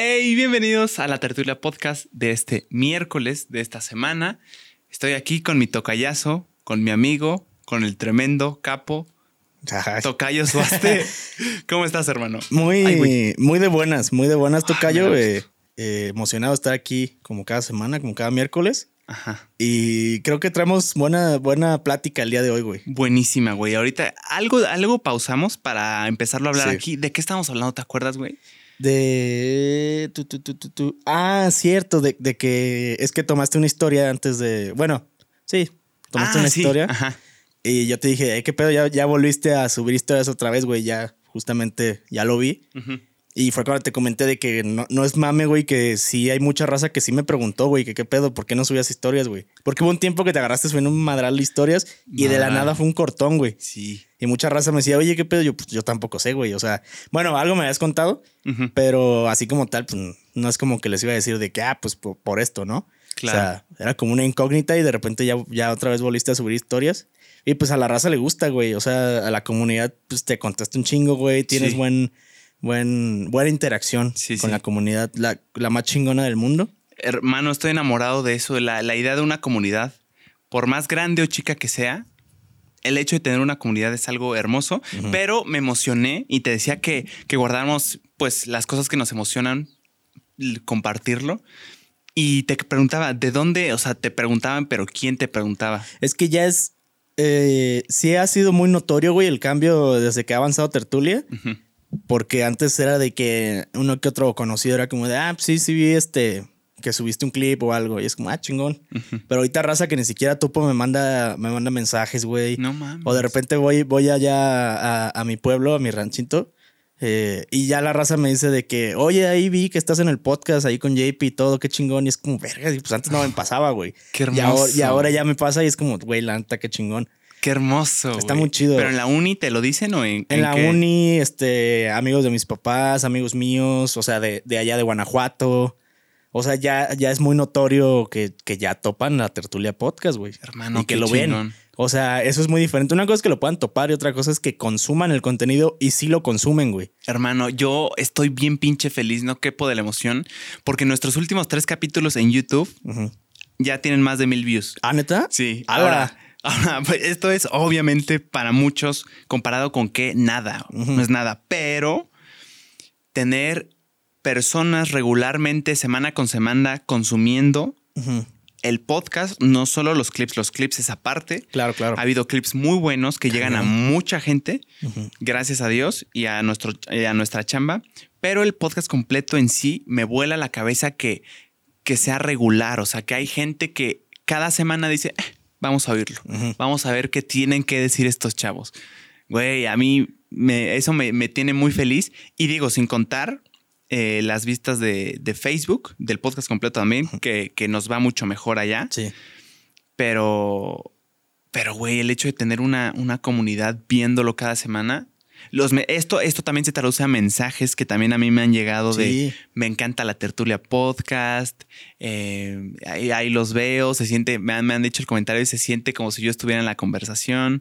Hey, bienvenidos a la tertulia podcast de este miércoles de esta semana. Estoy aquí con mi tocayazo, con mi amigo, con el tremendo capo. Tocayo Suaste. ¿Cómo estás, hermano? Muy, muy de buenas, muy de buenas, Tocayo. Eh, eh, emocionado estar aquí como cada semana, como cada miércoles. Ajá. Y creo que traemos buena, buena plática el día de hoy, güey. Buenísima, güey. Ahorita algo, algo pausamos para empezarlo a hablar Sí. aquí. ¿De qué estamos hablando? ¿Te acuerdas, güey? De. tu, tu, tu, tu, tu. Ah, cierto, de, de que es que tomaste una historia antes de. Bueno, sí, tomaste Ah, una sí. historia. Ajá. Y yo te dije, "Eh, ¿qué pedo? Ya, ya volviste a subir historias otra vez, güey. Ya, justamente, ya lo vi. Ujú. Y fue cuando te comenté de que no, no es mame, güey, que sí hay mucha raza que sí me preguntó, güey, que qué pedo, ¿por qué no subías historias, güey? Porque hubo un tiempo que te agarraste subiendo un madral de historias y de la nada fue un cortón, güey. Sí. Y mucha raza me decía, oye, ¿qué pedo? Yo, pues, yo tampoco sé, güey. O sea, bueno, algo me habías contado, pero así como tal, pues no es como que les iba a decir de que, ah, pues por, por esto, ¿no? Claro. O sea, era como una incógnita y de repente ya, ya otra vez volviste a subir historias. Y pues a la raza le gusta, güey. O sea, a la comunidad, pues te contaste un chingo, güey. Tienes Sí. buen, buen, buena interacción Sí, con sí. la comunidad, la, la más chingona del mundo. Hermano, estoy enamorado de eso, la, la idea de una comunidad, por más grande o chica que sea, el hecho de tener una comunidad es algo hermoso, pero me emocioné y te decía que, que guardáramos pues las cosas que nos emocionan, compartirlo. Y te preguntaba, ¿de dónde? O sea, te preguntaban, pero ¿quién te preguntaba? Es que ya es. eh, sí ha sido muy notorio, güey, el cambio desde que ha avanzado Tertulia. Porque antes era de que uno que otro conocido era como de, ah, pues sí, sí vi este, que subiste un clip o algo. Y es como, ah, chingón. Pero ahorita raza que ni siquiera topo me manda, me manda mensajes, güey. No mames. O de repente voy, voy allá a, a mi pueblo, a mi ranchito. eh, y ya la raza me dice de que, oye, ahí vi que estás en el podcast ahí con JP y todo, qué chingón. Y es como, verga, y pues antes no me pasaba, güey. Qué Y ahora, y hermoso. ahora ya me pasa y es como, güey, la neta, qué chingón. Qué hermoso. Está muy chido. Pero en la uni te lo dicen o en, En la qué? uni, este, amigos de mis papás, amigos míos, o sea, de, de allá de Guanajuato. O sea, ya, ya es muy notorio que, que ya topan la tertulia podcast, güey. Hermano, y que qué lo chingón. ven. O sea, eso es muy diferente. Una cosa es que lo puedan topar y otra cosa es que consuman el contenido y sí lo consumen, güey. Hermano, yo estoy bien pinche feliz, no quepo de la emoción, porque nuestros últimos tres capítulos en YouTube ya tienen más de mil views. ¿Ah, neta? Sí, ahora, ahora, pues, esto es obviamente para muchos comparado con que nada, no es nada, pero tener personas regularmente, semana con semana, consumiendo el podcast, no solo los clips, los clips es aparte. Claro, claro. Ha habido clips muy buenos que llegan a mucha gente, gracias a Dios y a, nuestro, a nuestra chamba, pero el podcast completo en sí me vuela la cabeza que, que sea regular, o sea, que hay gente que cada semana dice, "Eh, vamos a oírlo, vamos a ver qué tienen que decir estos chavos. Güey, a mí me- eso me, me tiene muy feliz y digo, sin contar eh, las vistas de, de Facebook, del podcast completo también, que, que nos va mucho mejor allá. Sí. Pero, pero, güey, el hecho de tener una, una comunidad viéndolo cada semana. Los me- esto, esto también se traduce a mensajes que también a mí me han llegado de Sí. me encanta la tertulia podcast. eh, ahí, ahí los veo. Se siente, me han, me han dicho el comentario y se siente como si yo estuviera en la conversación.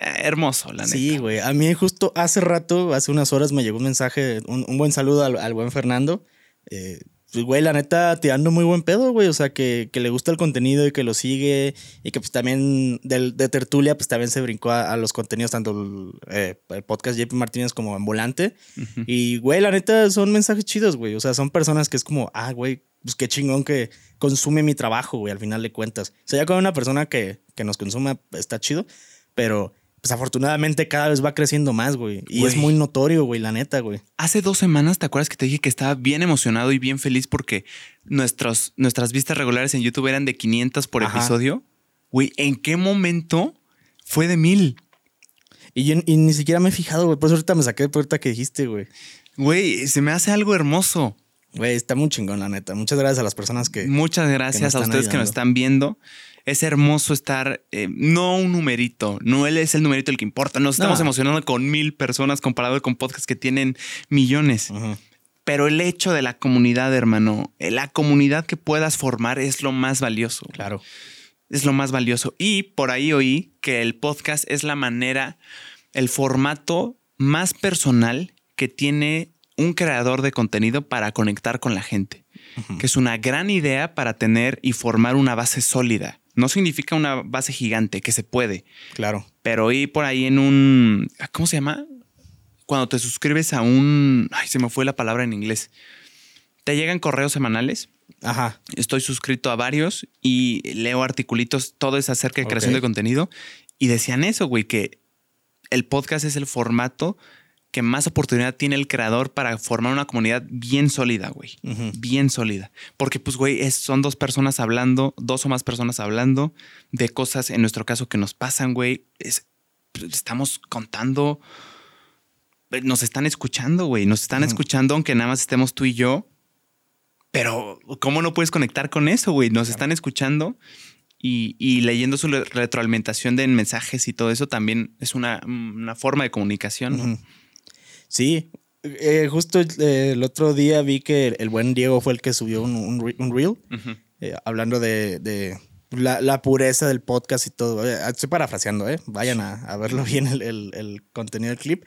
Eh, hermoso, la Sí, neta. güey. A mí justo hace rato, hace unas horas me llegó un mensaje, un, un buen saludo al, al buen Fernando. Eh, güey, la neta, tirando muy buen pedo, güey. O sea, que, que le gusta el contenido y que lo sigue. Y que pues también del, de Tertulia, pues también se brincó a, a los contenidos, tanto el, eh, el podcast JP Martínez como Ambulante. Ujú. Y, güey, la neta, son mensajes chidos, güey. O sea, son personas que es como, ah, güey, pues qué chingón que consume mi trabajo, güey, al final de cuentas. O sea, ya con una persona que, que nos consuma está chido, pero pues afortunadamente cada vez va creciendo más, güey. Y es Güey. muy notorio, güey, la neta, güey. Hace dos semanas, ¿te acuerdas que te dije que estaba bien emocionado y bien feliz porque nuestros, nuestras vistas regulares en YouTube eran de 500 por Ajá. episodio? Güey, ¿en qué momento fue de mil? Y, yo- y ni siquiera me he fijado, güey. Por eso ahorita me saqué de puerta que dijiste, güey. Güey, se me hace algo hermoso. Güey, está muy chingón, la neta. Muchas gracias a las personas que... Muchas gracias a están ustedes que nos ayudando. están viendo. Es hermoso estar, eh, no un numerito, no él es el numerito el que importa. Nos estamos No. emocionando con mil personas comparado con podcasts que tienen millones. Pero el hecho de la comunidad, hermano, eh, la comunidad que puedas formar es lo más valioso. Claro. Es lo más valioso. Y por ahí oí que el podcast es la manera, el formato más personal que tiene un creador de contenido para conectar con la gente, que es una gran idea para tener y formar una base sólida. No significa una base gigante, que se puede. Claro. Pero ir por ahí en un. ¿Cómo se llama? Cuando te suscribes a un. Ay, se me fue la palabra en inglés. Te llegan correos semanales. Ajá. Estoy suscrito a varios y leo articulitos, todo es acerca de creación de contenido. Y decían eso, güey, que el podcast es el formato que más oportunidad tiene el creador para formar una comunidad bien sólida, güey. Bien sólida. Porque, pues, güey, es- son dos personas hablando, dos o más personas hablando de cosas, en nuestro caso, que nos pasan, güey. Es- pues, estamos contando. eh, Nos están escuchando, güey. Nos están escuchando, aunque nada más estemos tú y yo. Pero, ¿cómo no puedes conectar con eso, güey? Nos están escuchando y, y leyendo su retroalimentación de mensajes y todo eso también es una, una forma de comunicación. ¿no? Sí, eh, justo eh, el otro día vi que el, buen Diego fue el que subió un, un, un reel Ujú. eh, hablando de, de la, la pureza del podcast y todo. Eh, Estoy parafraseando, ¿eh? Vayan a, a verlo bien el, el- el contenido del clip.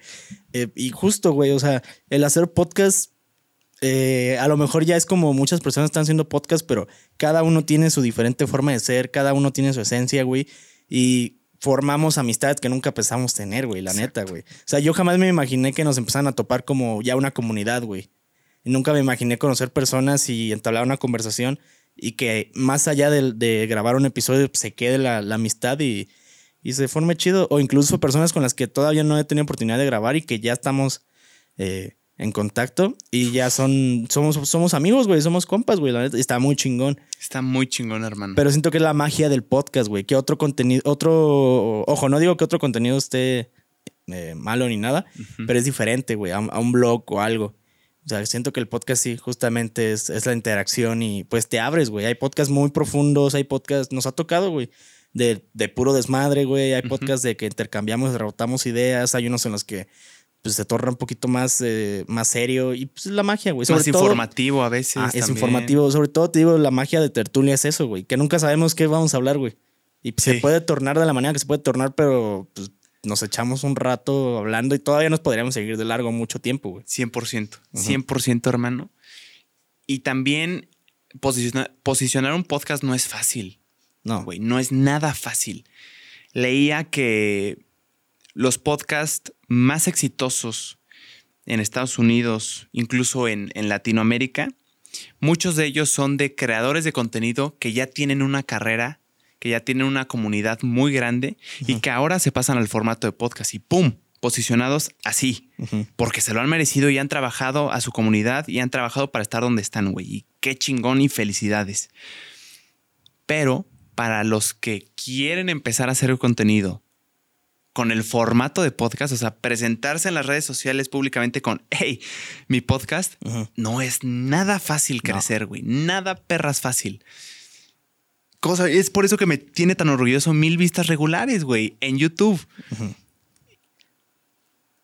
Eh, y justo, güey, o sea, el hacer podcast, eh, a lo mejor ya es como muchas personas están haciendo podcast, pero cada uno tiene su diferente forma de ser, cada uno tiene su esencia, güey. Y formamos amistades que nunca pensamos tener, güey, la neta, güey. O sea, yo jamás me imaginé que nos empezaran a topar como ya una comunidad, güey. Y nunca me imaginé conocer personas y entablar una conversación y que más allá de, de grabar un episodio se quede la, la amistad y, y se forme chido. O incluso personas con las que todavía no he tenido oportunidad de grabar y que ya estamos eh, en contacto y ya son, somos, somos amigos, güey, somos compas, güey, la neta, está muy chingón. Está muy chingón, hermano. Pero siento que es la magia del podcast, güey, que otro contenido, otro, ojo, no digo que otro contenido esté eh, malo ni nada, pero es diferente, güey, a, un- a un blog o algo. O sea, siento que el podcast sí, justamente es, es la interacción y pues te abres, güey. Hay podcasts muy profundos, hay podcasts, nos ha tocado, güey, de, de puro desmadre, güey. Hay podcasts de que intercambiamos, rebotamos ideas. Hay unos en los que pues se torna un poquito más, eh, más serio y pues es la magia, güey. más Sobre todo- informativo a veces. Ah, es también. informativo. Sobre todo, te digo, la magia de tertulia es eso, güey. Que nunca sabemos qué vamos a hablar, güey. Y se Sí. puede tornar de la manera que se puede tornar, pero pues, nos echamos un rato hablando y todavía nos podríamos seguir de largo mucho tiempo, güey. 100%. 100%, hermano. Y también posiciona- posicionar un podcast no es fácil. No, güey, no es nada fácil. Leía que los podcasts más exitosos en Estados Unidos, incluso en, en Latinoamérica, muchos de ellos son de creadores de contenido que ya tienen una carrera, que ya tienen una comunidad muy grande y que ahora se pasan al formato de podcast y ¡pum! Posicionados así, porque se lo han merecido y han trabajado a su comunidad y han trabajado para estar donde están, güey. Y qué chingón y felicidades. Pero para los que quieren empezar a hacer contenido con el formato de podcast, o sea, presentarse en las redes sociales públicamente con, hey, mi podcast, no es nada fácil crecer, güey. Nada perras fácil. Cosa, es por eso que me tiene tan orgulloso mil vistas regulares, güey, en YouTube.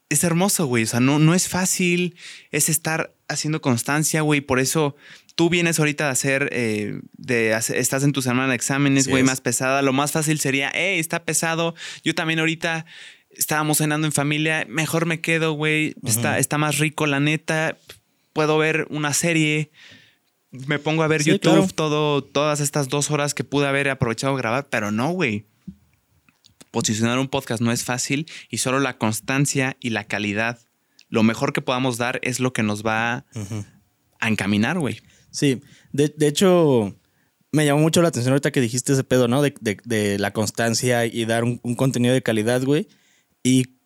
Es hermoso, güey. O sea, no, no es fácil. Es estar haciendo constancia, güey. Por eso tú vienes ahorita a hacer, eh, de hacer- estás en tu semana de exámenes, güey, más pesada. Lo más fácil sería, hey, está pesado. Yo también ahorita estábamos cenando en familia. Mejor me quedo, güey. está, está más rico, la neta. Puedo ver una serie. Me pongo a ver Sí, YouTube claro. todo, todas estas dos horas que pude haber aprovechado a grabar, pero no, güey posicionar un podcast no es fácil y solo la constancia y la calidad, lo mejor que podamos dar es lo que nos va a encaminar, güey. Sí, de, de hecho, me llamó mucho la atención ahorita que dijiste ese pedo, ¿no? De, de- la constancia y dar un, un contenido de calidad, güey. Y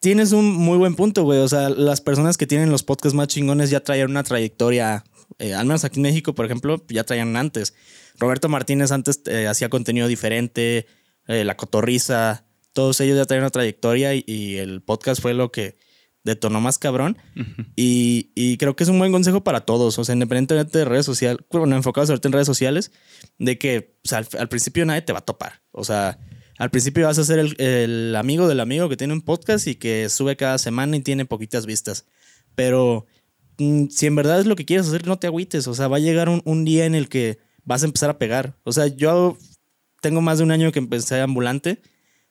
tienes un muy buen punto, güey. O sea, las personas que tienen los podcasts más chingones ya traían una trayectoria, eh, al menos aquí en México, por ejemplo, ya traían antes. Roberto Martínez antes eh, hacía contenido diferente, eh, La Cotorriza, todos ellos ya traían una trayectoria y el podcast fue lo que detonó más cabrón. Y, y creo que es un buen consejo para todos, o sea, independientemente de redes sociales, bueno, enfocados ahorita en redes sociales, de que o sea, al, al principio nadie te va a topar. O sea, al principio vas a ser el, el amigo del amigo que tiene un podcast y que sube cada semana y tiene poquitas vistas. Pero mm, si en verdad es lo que quieres hacer, no te agüites. O sea, va a llegar un, un día en el que vas a empezar a pegar. O sea, yo tengo más de un año que empecé ambulante.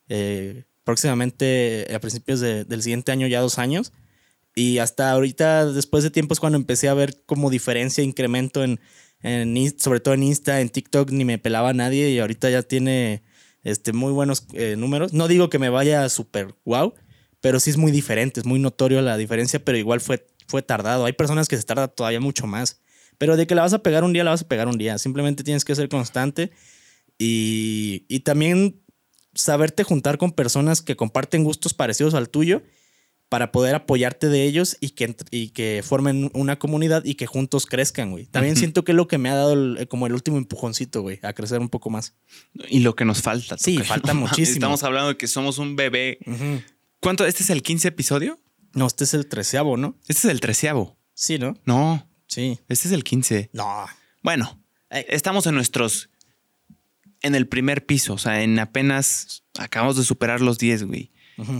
eh, próximamente a principios de- del siguiente año, ya dos años. Y hasta ahorita, después de tiempo, es cuando empecé a ver como diferencia, incremento en, en sobre todo en Insta, en TikTok, ni me pelaba nadie y ahorita ya tiene este, muy buenos eh, números. No digo que me vaya súper wow, pero sí es muy diferente, es muy notorio la diferencia, pero igual fue, fue tardado. Hay personas que se tarda todavía mucho más. Pero de que la vas a pegar un día, la vas a pegar un día. Simplemente tienes que ser constante y, y también saberte juntar con personas que comparten gustos parecidos al tuyo para poder apoyarte de ellos y que, y que formen una comunidad y que juntos crezcan, güey. También siento que es lo que me ha dado el- como el último empujoncito, güey, a crecer un poco más. Y lo que nos falta. Sí, falta muchísimo. Estamos hablando de que somos un bebé. ¿Cuánto? ¿Este es el 15 episodio? No, este es el treceavo, ¿no? Este es el treceavo. Sí, ¿no? No, Sí. este es el 15. No. Bueno, estamos en nuestros. En el primer piso, o sea, en apenas acabamos de superar los 10, güey.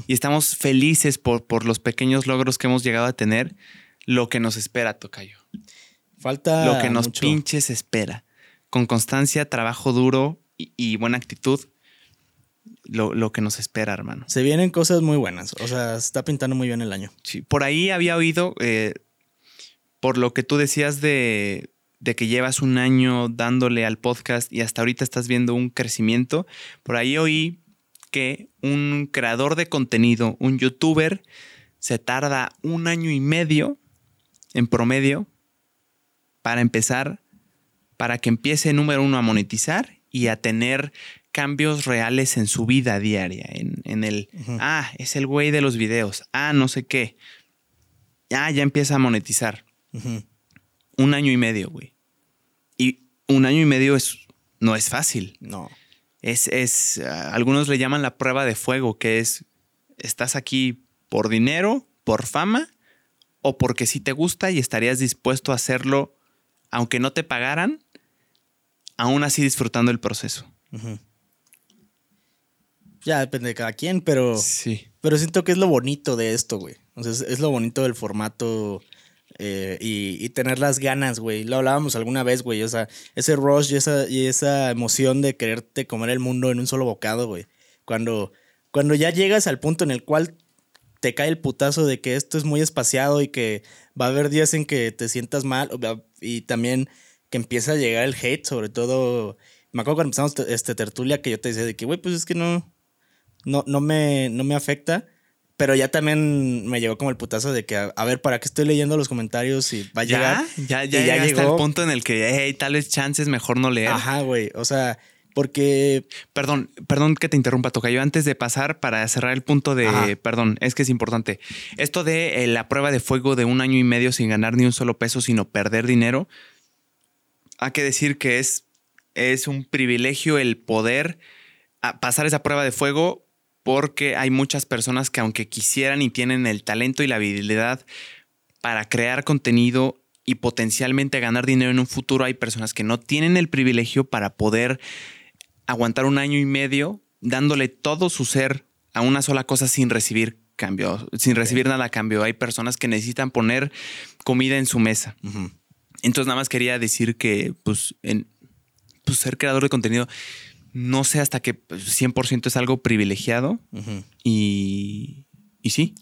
Y estamos felices por, por los pequeños logros que hemos llegado a tener. Lo que nos espera, Tocayo. Falta lo que nos mucho. pinches espera. Con constancia, trabajo duro y, y buena actitud. Lo, lo que nos espera, hermano. Se vienen cosas muy buenas. O sea, se está pintando muy bien el año. Sí, por ahí había oído, eh, por lo que tú decías de, de que llevas un año dándole al podcast y hasta ahorita estás viendo un crecimiento, por ahí oí que un creador de contenido, un youtuber, se tarda un año y medio en promedio para empezar, para que empiece número uno a monetizar y a tener cambios reales en su vida diaria, en, en el, ah, es el güey de los videos, ah, no sé qué, ah, ya empieza a monetizar. Un año y medio, güey. Y un año y medio es, no es fácil. No. Es, es, ah, algunos le llaman la prueba de fuego, que es, estás aquí por dinero, por fama, o porque sí te gusta y estarías dispuesto a hacerlo, aunque no te pagaran, aún así disfrutando el proceso. Ya depende de cada quien, pero, Sí. pero siento que es lo bonito de esto, güey. O sea, es, es lo bonito del formato eh, y, y tener las ganas, güey. Lo hablábamos alguna vez, güey. O sea, ese rush y esa, y esa emoción de quererte comer el mundo en un solo bocado, güey. Cuando, cuando ya llegas al punto en el cual te cae el putazo de que esto es muy espaciado y que va a haber días en que te sientas mal y también que empieza a llegar el hate, sobre todo. Me acuerdo cuando empezamos te- este tertulia que yo te decía de que, güey, pues es que no, no, no, me, no me afecta. Pero ya también me llegó como el putazo de que, a, a ver, ¿para qué estoy leyendo los comentarios y va a llegar? Ya, ya, Y ya, ya llegaste llegó. al punto en el que, hey, tal vez chances mejor no leer. Ajá, güey. O sea, porque Perdón, perdón que te interrumpa, Tocayo. Antes de pasar para cerrar el punto de, Ajá. perdón, es que es importante. Esto de eh, la prueba de fuego de un año y medio sin ganar ni un solo peso, sino perder dinero, hay que decir que es, es un privilegio el poder pasar esa prueba de fuego porque hay muchas personas que aunque quisieran y tienen el talento y la habilidad para crear contenido y potencialmente ganar dinero en un futuro, hay personas que no tienen el privilegio para poder aguantar un año y medio dándole todo su ser a una sola cosa sin recibir cambio, sin recibir nada a cambio. Hay personas que necesitan poner comida en su mesa. Entonces nada más quería decir que pues, en, pues, ser creador de contenido no sé hasta qué pues, 100% es algo privilegiado y, y sí.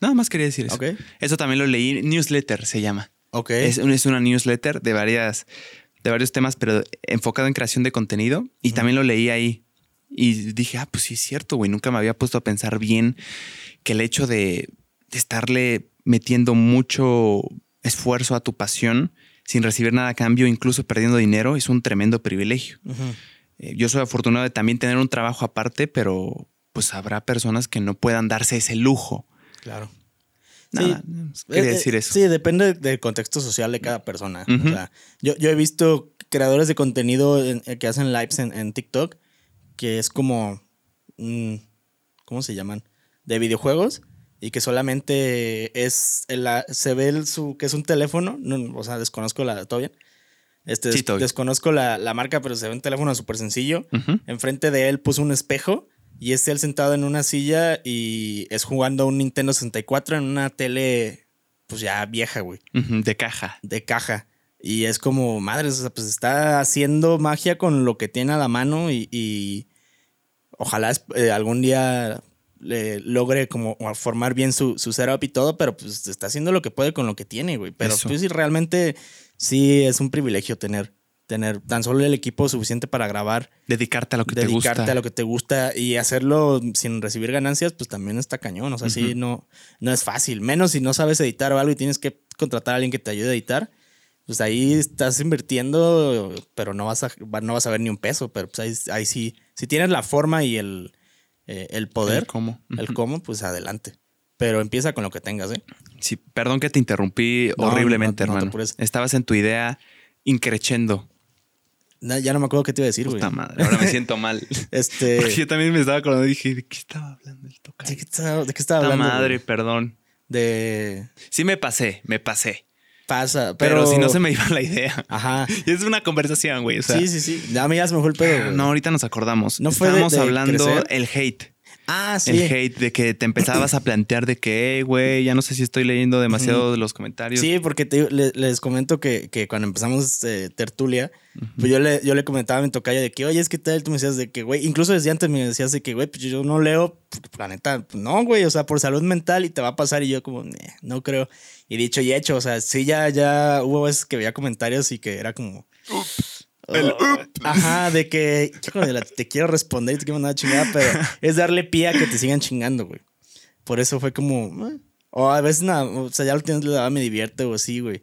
Nada más quería decir eso. Eso también lo leí. Newsletter se llama. Es, es una newsletter de varias de varios temas, pero enfocado en creación de contenido. Y también lo leí ahí. Y dije, ah, pues sí es cierto, güey. Nunca me había puesto a pensar bien que el hecho de, de estarle metiendo mucho esfuerzo a tu pasión sin recibir nada a cambio, incluso perdiendo dinero, es un tremendo privilegio. Eh, yo soy afortunado de también tener un trabajo aparte, pero pues habrá personas que no puedan darse ese lujo. Claro. Nada, Sí. quería decir eso. Sí, depende del contexto social de cada persona. O sea, yo, yo he visto creadores de contenido en- eh, que hacen lives en, en TikTok que es como. ¿Cómo se llaman? De videojuegos y que solamente es. el- se ve el- su, que es un teléfono. No, o sea, desconozco la. ¿Todo bien? Este, Sí, des- desconozco la, la marca, pero se ve un teléfono súper sencillo. Ujú. Enfrente de él puso un espejo y es él sentado en una silla y es jugando un Nintendo 64 en una tele, pues ya vieja, güey, De caja. de caja. Y es como, madre, o sea, pues está haciendo magia con lo que tiene a la mano y, y ojalá eh, algún día le logre como formar bien su, su setup y todo, pero pues está haciendo lo que puede con lo que tiene, güey. Pero pues sí, realmente sí es un privilegio tener tener tan solo el equipo suficiente para grabar. Dedicarte a lo que te gusta. Dedicarte a lo que te gusta y hacerlo sin recibir ganancias, pues también está cañón. O sea, sí, no, no es fácil. Menos si no sabes editar o algo y tienes que contratar a alguien que te ayude a editar. Pues ahí estás invirtiendo, pero no vas a, no vas a ver ni un peso. Pero pues ahí, sí, si tienes la forma y el, eh, el poder, el cómo. el cómo, pues adelante. Pero empieza con lo que tengas, ¿eh? Sí, perdón que te interrumpí horriblemente, hermano. Estabas en tu idea increchendo ya no me acuerdo qué te iba a decir, güey. Puta madre, ahora me siento mal. este. Porque yo también me estaba acordando y dije, ¿de qué estaba hablando el tocayo? ¿De qué estaba, de qué estaba hablando? madre, perdón. De. Sí, me pasé, me pasé. Pasa, pero... pero... si no se me iba la idea. Ajá. Es una conversación, güey. sí, sí, sí. A mí ya se me fue el pedo, güey. No, ahorita nos acordamos. No fue Estábamos hablando el hate. Ah, sí. El hate de que te empezabas a plantear de que, güey, ya no sé si estoy leyendo demasiado de los comentarios. Sí, porque les comento que, que cuando empezamos eh, tertulia, pues yo le, yo le comentaba a mi tocaya de que, oye, es que tal, tú me decías de que, güey, incluso desde antes me decías de que, güey, pues yo no leo, pues, la neta, pues, no, güey, o sea, por salud mental y te va a pasar y yo como, no creo. Y dicho y hecho, o sea, sí, ya, ya hubo veces que veía comentarios y que era como... El oh, Ajá, de que te quiero responder y te quiero mandar chingada, pero es darle pie a que te sigan chingando, güey. Por eso fue como. Eh. O a veces nada, o sea, ya lo tienes, le daba, me divierte o así, güey.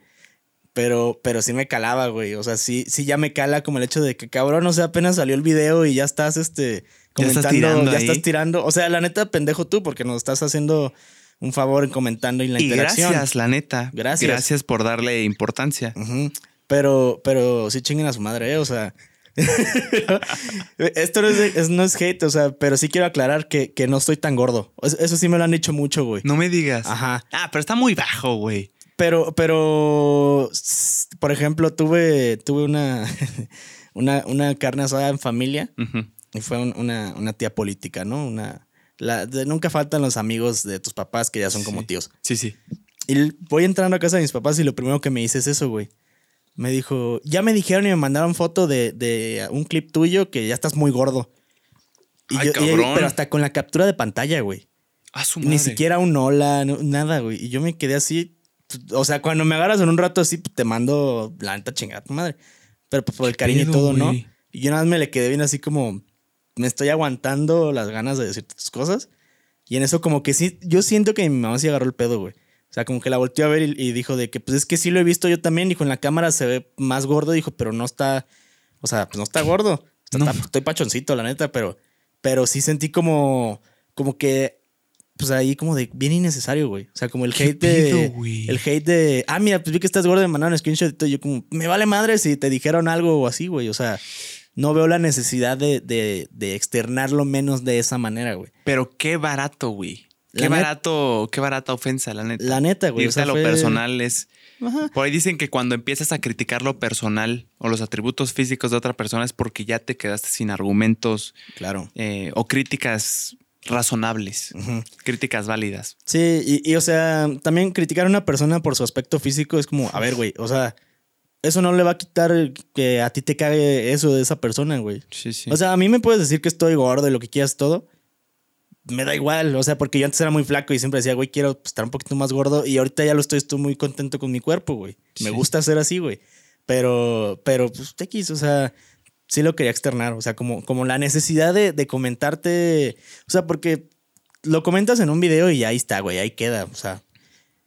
Pero, pero sí me calaba, güey. O sea, sí, sí ya me cala como el hecho de que, cabrón, o sea, apenas salió el video y ya estás, este, comentando, ya estás tirando. Ya estás tirando. O sea, la neta, pendejo tú, porque nos estás haciendo un favor en comentando y la y interacción. Gracias, la neta. Gracias. Gracias por darle importancia. Pero, pero sí chinguen a su madre, ¿eh? O sea. Esto no es, no es, hate, o sea, pero sí quiero aclarar que, que, no estoy tan gordo. Eso sí me lo han dicho mucho, güey. No me digas. Ajá. Ah, pero está muy bajo, güey. Pero, pero, por ejemplo, tuve, tuve una, una, una carne asada en familia y fue una, una, tía política, ¿no? Una, la, nunca faltan los amigos de tus papás que ya son como tíos. Sí, sí. Y voy entrando a casa de mis papás y lo primero que me dice es eso, güey me dijo, ya me dijeron y me mandaron foto de, un clip tuyo que ya estás muy gordo. Y yo, pero hasta con la captura de pantalla, güey. Ni siquiera un hola, nada, güey. Y yo me quedé así. O sea, cuando me agarras en un rato así, te mando la neta chingada tu madre. Pero pues por el cariño y todo, ¿no? Y yo nada más me le quedé bien así como, me estoy aguantando las ganas de decirte tus cosas. Y en eso como que sí, yo siento que mi mamá sí agarró el pedo, güey. O sea, como que la volteó a ver y, dijo de que, pues es que sí lo he visto yo también. Dijo, en la cámara se ve más gordo. Dijo, pero no está, o sea, pues no está gordo. estoy pachoncito, la neta, pero, pero sí sentí como, como que, pues ahí como de bien innecesario, güey. O sea, como el hate de, el hate de, ah, mira, pues vi que estás gordo, me mandaron un screenshot y yo como, me vale madre si te dijeron algo o así, güey. O sea, no veo la necesidad de, de, de externarlo menos de esa manera, güey. Pero qué barato, güey. Qué barato, qué barata ofensa, la neta. La neta, güey. Irse a lo personal es. Por ahí dicen que cuando empiezas a criticar lo personal o los atributos físicos de otra persona es porque ya te quedaste sin argumentos. Claro. Eh, o críticas razonables, críticas válidas. Sí, y, y, o sea, también criticar a una persona por su aspecto físico es como, a ver, güey, o sea, eso no le va a quitar que a ti te cague eso de esa persona, güey. Sí, sí. O sea, a mí me puedes decir que estoy gordo y lo que quieras todo, me da igual, o sea, porque yo antes era muy flaco y siempre decía, güey, quiero estar un poquito más gordo y ahorita ya lo estoy, estoy muy contento con mi cuerpo, güey. Me gusta ser así, güey. Pero, pero, pues, X, o sea, sí lo quería externar, o sea, como, como la necesidad de, comentarte, o sea, porque lo comentas en un video y ahí está, güey, ahí queda, o sea.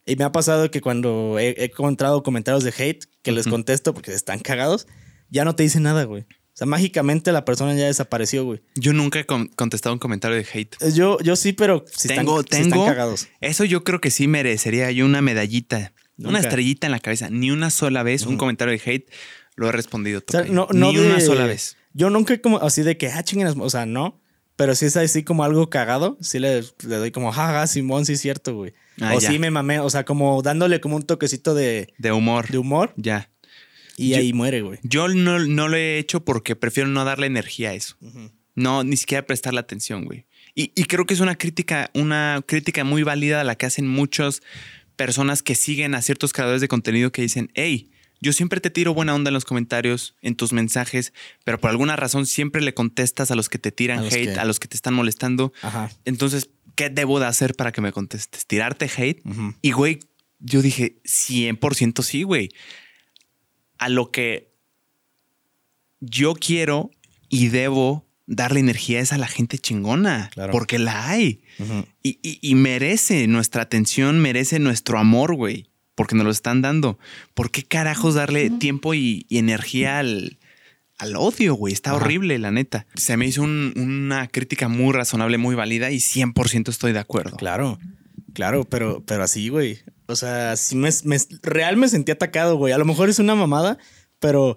Y me ha pasado que cuando he, encontrado comentarios de hate, que les contesto porque están cagados, ya no te dicen nada, güey. O sea, mágicamente la persona ya desapareció, güey. Yo nunca he contestado un comentario de hate. Eh, yo, yo sí, pero si tengo, están, tengo, cagados. Eso yo creo que sí merecería yo una medallita, una estrellita en la cabeza. Ni una sola vez un comentario de hate lo he respondido. O sea, no, Ni una sola vez. Yo nunca como así de que, ah, chinguen, o sea, no. Pero si es así como algo cagado, sí le, le doy como, jaja, Simón, sí es cierto, güey. Ah, o sí me mamé, o sea, como dándole como un toquecito de... De humor. De humor. Ya. Y ahí muere, güey. Yo no, no, lo he hecho porque prefiero no darle energía a eso. No, ni siquiera prestarle atención, güey. Y, y, creo que es una crítica, una crítica muy válida la que hacen muchas personas que siguen a ciertos creadores de contenido que dicen, hey, yo siempre te tiro buena onda en los comentarios, en tus mensajes, pero por alguna razón siempre le contestas a los que te tiran hate, a los que te están molestando. Entonces, ¿qué debo de hacer para que me contestes? ¿Tirarte hate? Y, güey, yo dije, 100% sí, güey. A lo que yo quiero y debo darle energía es a la gente chingona. Claro. Porque la hay. Y, y- y merece nuestra atención, merece nuestro amor, güey. Porque nos lo están dando. ¿Por qué carajos darle tiempo y, y energía al, al odio, güey? Está horrible, la neta. Se me hizo un- una crítica muy razonable, muy válida y 100% estoy de acuerdo. Claro, claro, pero, pero así, güey. O sea, sí me, me- real me sentí atacado, güey. A lo mejor es una mamada, pero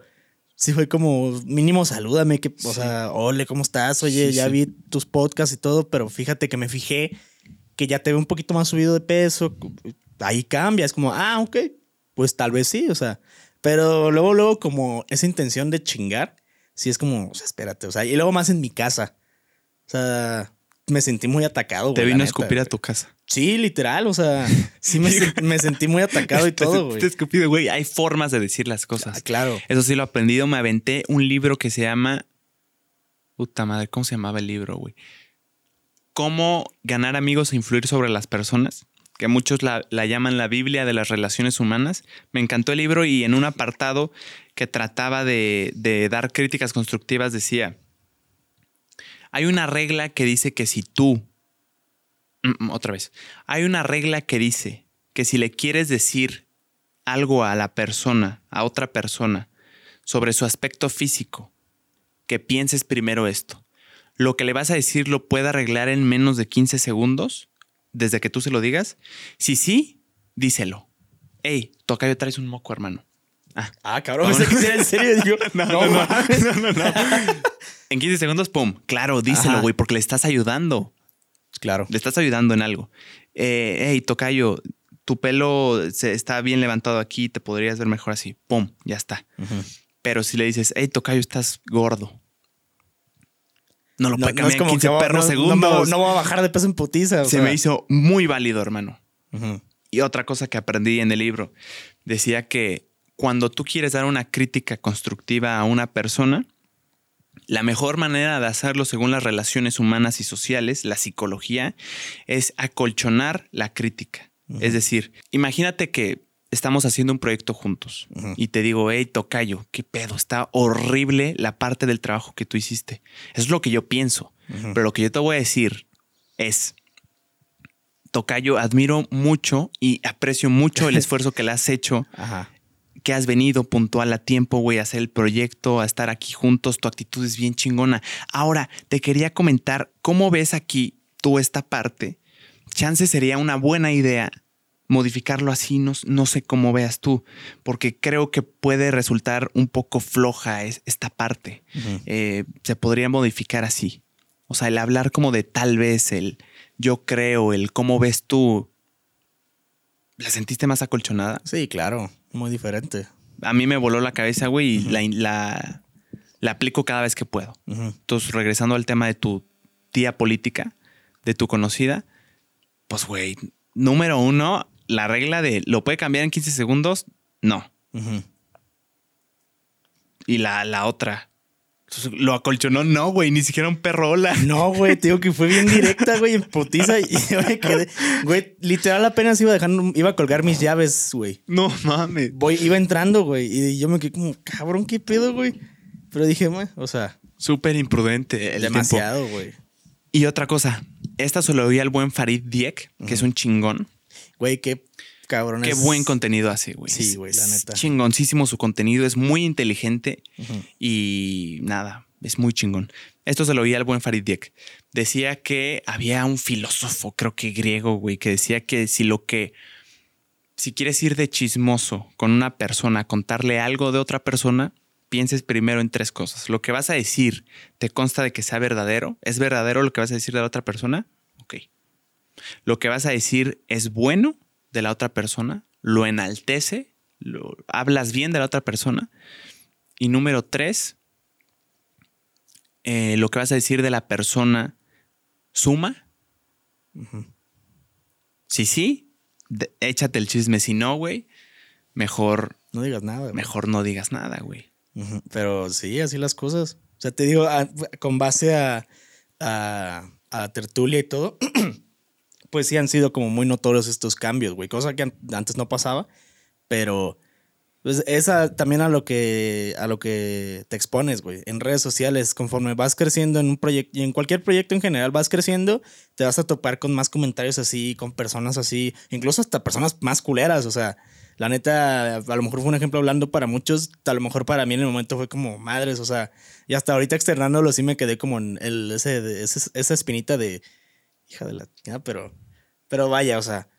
sí fue como mínimo salúdame, que, o sea, ole, ¿cómo estás? Oye, Sí, ya sí. vi tus podcasts y todo, pero fíjate que me fijé que ya te veo un poquito más subido de peso. Ahí cambia, es como, ah, ok, pues tal vez sí, o sea, pero luego, luego como esa intención de chingar, sí es como, o sea, espérate, o sea, y luego más en mi casa. O sea, me sentí muy atacado, Te güey, la vino a neta, escupir a tu casa. Sí, literal, o sea, sí me, sen- me sentí muy atacado y todo, Te güey. sentiste escupido, güey. Hay formas de decir las Ah, cosas. claro. Eso sí lo he aprendido. Me aventé un libro que se llama. Puta madre, ¿cómo se llamaba el libro, güey? Cómo ganar amigos e influir sobre las personas. Que muchos la, la llaman la Biblia de las relaciones humanas. Me encantó el libro y en un apartado que trataba de, de dar críticas constructivas decía: Hay una regla que dice que si tú. Mm, mm, otra vez. Hay una regla que dice que si le quieres decir algo a la persona, a otra persona, sobre su aspecto físico, que pienses primero esto. Lo que le vas a decir lo puede arreglar en menos de 15 segundos, desde que tú se lo digas. Si sí, díselo. Hey, tocayo, traes un moco, hermano. Ah, Ah, cabrón, pensé que era en serio. Digo, no, mames. en 15 segundos, pum. Claro, díselo, güey, porque le estás ayudando. Claro. Le estás ayudando en algo. Eh, hey, tocayo, tu pelo se está bien levantado aquí, te podrías ver mejor así. Pum, ya está. Pero si le dices, hey, tocayo, estás gordo. No lo No, puede no es cambiar en como 15 que va- perros no, segundos. No, no voy a bajar de peso en putiza. Se sea. me hizo muy válido, hermano. Y otra cosa que aprendí en el libro, decía que cuando tú quieres dar una crítica constructiva a una persona, la mejor manera de hacerlo según las relaciones humanas y sociales, la psicología, es acolchonar la crítica. Es decir, imagínate que estamos haciendo un proyecto juntos y te digo, hey, tocayo, qué pedo, está horrible la parte del trabajo que tú hiciste. Eso es lo que yo pienso. Pero lo que yo te voy a decir es, Tocayo, admiro mucho y aprecio mucho el esfuerzo que le has hecho, Ajá. Que has venido puntual a tiempo, güey, a hacer el proyecto, a estar aquí juntos. Tu actitud es bien chingona. Ahora, te quería comentar cómo ves aquí tú esta parte. Chance sería una buena idea modificarlo así, no, no sé cómo veas tú, porque creo que puede resultar un poco floja es- esta parte eh, se podría modificar así. O sea, el hablar como de tal vez, el yo creo, el cómo ves tú. ¿La sentiste más acolchonada? Sí, claro. Muy diferente. A mí me voló la cabeza, güey, y la, la, la aplico cada vez que puedo. Entonces, regresando al tema de tu tía política, de tu conocida, pues, güey, número uno, la regla de lo puede cambiar en 15 segundos, no. Y la, la otra, lo acolchonó, no, güey, ni siquiera un perro hola. No, güey, te digo que fue bien directa, güey, en putiza. Y yo me quedé. Güey, literal apenas iba dejando, iba a colgar mis llaves, güey. No mames. Voy, iba entrando, güey. Y yo me quedé como, cabrón, ¿qué pedo, güey? Pero dije, "Meh", o sea, Súper imprudente el demasiado, güey. Y otra cosa, esta se lo oí al buen Farid Diek, que es un chingón. Güey, qué cabrón Qué es- buen contenido hace, güey. Sí, Es- güey, la es neta. Chingoncísimo su contenido, es muy inteligente y nada, es muy chingón. Esto se lo oí al buen Farid Diek. Decía que había un filósofo, creo que griego, güey, que decía que si lo que. Si quieres ir de chismoso con una persona, contarle algo de otra persona, pienses primero en tres cosas. Lo que vas a decir, ¿te consta de que sea verdadero? ¿Es verdadero lo que vas a decir de la otra persona? Ok. Lo que vas a decir es bueno de la otra persona, lo enaltece, lo, hablas bien de la otra persona. Y número tres, eh, lo que vas a decir de la persona suma. Si sí, de- échate el chisme. Si no, güey, mejor, No digas nada, güey. mejor no digas nada, güey. Pero sí, así las cosas. O sea, te digo, a- con base a, a, a tertulia y todo, pues sí han sido como muy notorios estos cambios, güey. Cosa que antes no pasaba, pero pues esa también a lo que a lo que te expones, güey. En redes sociales, conforme vas creciendo en un proyecto y en cualquier proyecto en general vas creciendo, te vas a topar con más comentarios así, con personas así, incluso hasta personas más culeras, o sea, la neta, a lo mejor fue un ejemplo hablando para muchos, a lo mejor para mí en el momento fue como madres, o sea, y hasta ahorita externándolo sí me quedé como en el, ese, esa espinita de hija de la pero pero vaya, o sea,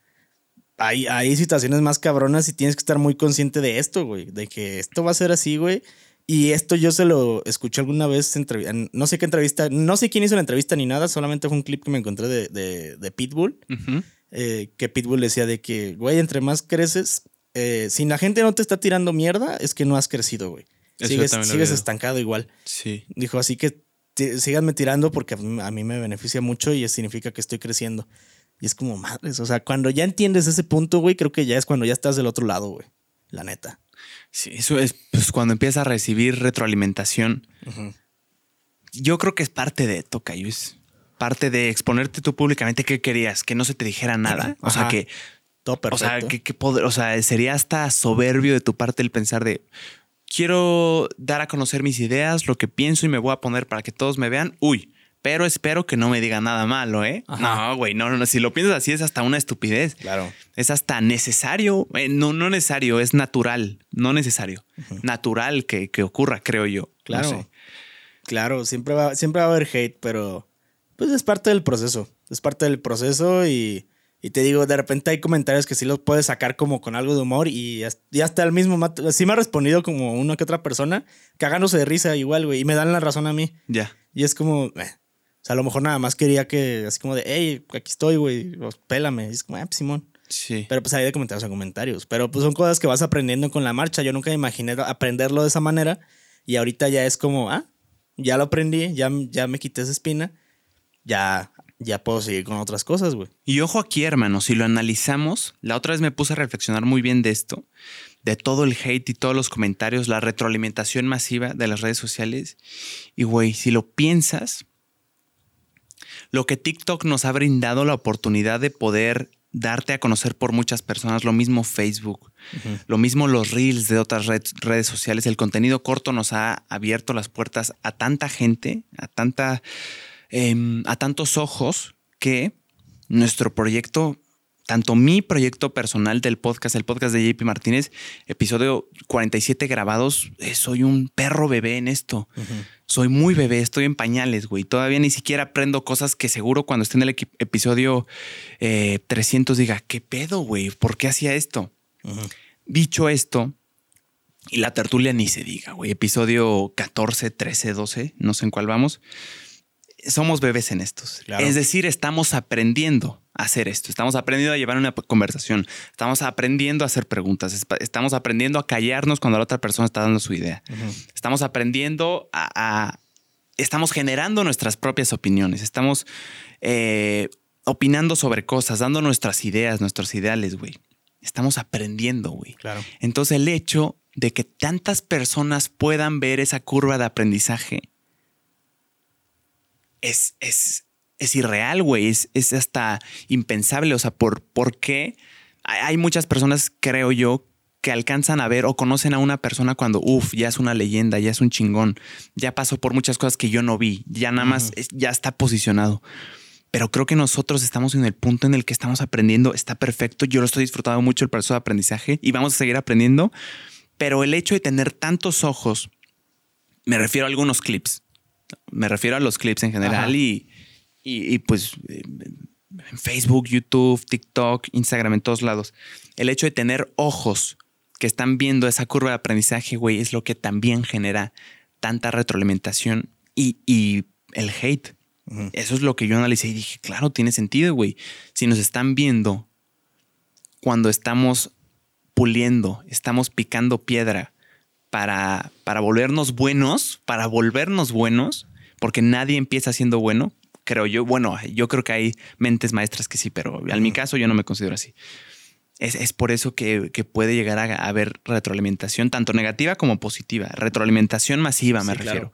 hay, hay situaciones más cabronas y tienes que estar muy consciente de esto, güey. De que esto va a ser así, güey. Y esto yo se lo escuché alguna vez, en, no sé qué entrevista, no sé quién hizo la entrevista ni nada, solamente fue un clip que me encontré de, de, Pitbull, eh, que Pitbull decía de que, güey, entre más creces, eh, si la gente no te está tirando mierda, es que no has crecido, güey. Sigues, sigues estancado igual. Sí. Dijo, así que síganme tirando porque a mí me beneficia mucho y significa que estoy creciendo. Y es como, madres, o sea, cuando ya entiendes ese punto, güey, creo que ya es cuando ya estás del otro lado, güey. La neta. Sí, eso es pues, cuando empiezas a recibir retroalimentación. Yo creo que es parte de Tocayo, es parte de exponerte tú públicamente qué querías, que no se te dijera nada. O sea, que. Todo perfecto. O sea, que, poder, o sea, sería hasta soberbio de tu parte el pensar de quiero dar a conocer mis ideas, lo que pienso y me voy a poner para que todos me vean. Uy, pero espero que no me diga nada malo, ¿eh? No, güey, no, no, si lo piensas así es hasta una estupidez. Claro. Es hasta necesario, eh, no, no necesario, es natural, no necesario. Natural que, ocurra, creo yo. Claro. Claro, siempre va, siempre va a haber hate, pero pues es parte del proceso. Es parte del proceso y, y te digo, de repente hay comentarios que sí los puedes sacar como con algo de humor y, ya hasta el mismo, sí me ha respondido como una que otra persona, cagándose de risa igual, güey, y me dan la razón a mí. Ya. Y es como, eh, o sea, a lo mejor nada más quería que, así como de, hey, aquí estoy, güey, pélame. Y es como, ah, pues, Simón. Sí. Pero pues hay de comentarios a comentarios. Pero pues son cosas que vas aprendiendo con la marcha. Yo nunca me imaginé aprenderlo de esa manera. Y ahorita ya es como, ah, ya lo aprendí, ya, ya me quité esa espina. Ya, ya puedo seguir con otras cosas, güey. Y ojo aquí, hermano, si lo analizamos, la otra vez me puse a reflexionar muy bien de esto, de todo el hate y todos los comentarios, la retroalimentación masiva de las redes sociales. Y, güey, si lo piensas, lo que TikTok nos ha brindado la oportunidad de poder darte a conocer por muchas personas, lo mismo Facebook, lo mismo los reels de otras redes sociales, el contenido corto nos ha abierto las puertas a tanta gente, a tanta, em, a tantos ojos que nuestro proyecto tanto mi proyecto personal del podcast, el podcast de JP Martínez, episodio 47 grabados, eh, soy un perro bebé en esto. Soy muy bebé, estoy en pañales, güey. Todavía ni siquiera aprendo cosas que seguro cuando esté en el episodio 300 eh, diga, ¿qué pedo, güey? ¿Por qué hacía esto? Dicho esto, y la tertulia ni se diga, güey. Episodio 14, 13, 12, no sé en cuál vamos somos bebés en estos. Es decir, estamos aprendiendo a hacer esto. Estamos aprendiendo a llevar una conversación. Estamos aprendiendo a hacer preguntas. Estamos aprendiendo a callarnos cuando la otra persona está dando su idea. Estamos aprendiendo a, Estamos generando nuestras propias opiniones. Estamos eh, opinando sobre cosas, dando nuestras ideas, nuestros ideales, güey. Estamos aprendiendo, güey. Claro. Entonces, el hecho de que tantas personas puedan ver esa curva de aprendizaje es, es, es irreal, güey. Es, es, hasta impensable. O sea, ¿por, ¿por qué? Hay muchas personas, creo yo, que alcanzan a ver o conocen a una persona cuando, uff, ya es una leyenda, ya es un chingón, ya pasó por muchas cosas que yo no vi, ya nada más, ya está posicionado. Pero creo que nosotros estamos en el punto en el que estamos aprendiendo, está perfecto, yo lo estoy disfrutando mucho el proceso de aprendizaje y vamos a seguir aprendiendo, pero el hecho de tener tantos ojos, me refiero a algunos clips, me refiero a los clips en general y, y, pues en Facebook, YouTube, TikTok, Instagram, en todos lados. El hecho de tener ojos que están viendo esa curva de aprendizaje, güey, es lo que también genera tanta retroalimentación y, y el hate. Eso es lo que yo analicé y dije, claro, tiene sentido, güey. Si nos están viendo cuando estamos puliendo, estamos picando piedra para, para volvernos buenos, para volvernos buenos, porque nadie empieza siendo bueno, creo yo. Bueno, yo creo que hay mentes maestras que sí, pero en mi caso yo no me considero así. Es, por eso que, puede llegar a, haber retroalimentación, tanto negativa como positiva. Retroalimentación masiva, me refiero.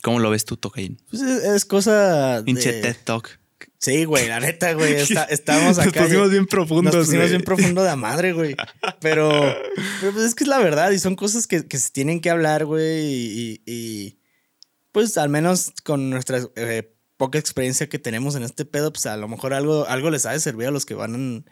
¿Cómo lo ves tú, Tocaín? Pues es, cosa. Pinche TED Talk. Sí, güey, la neta, güey. Está, estamos acá. Nos pusimos bien profundos. Nos pusimos güey. bien profundo de a madre, güey. Pero, pero pues es que es la verdad y son cosas que, que se tienen que hablar, güey. Y, y, pues al menos con nuestra eh, poca experiencia que tenemos en este pedo, pues a lo mejor algo, algo les ha de servir a los que van,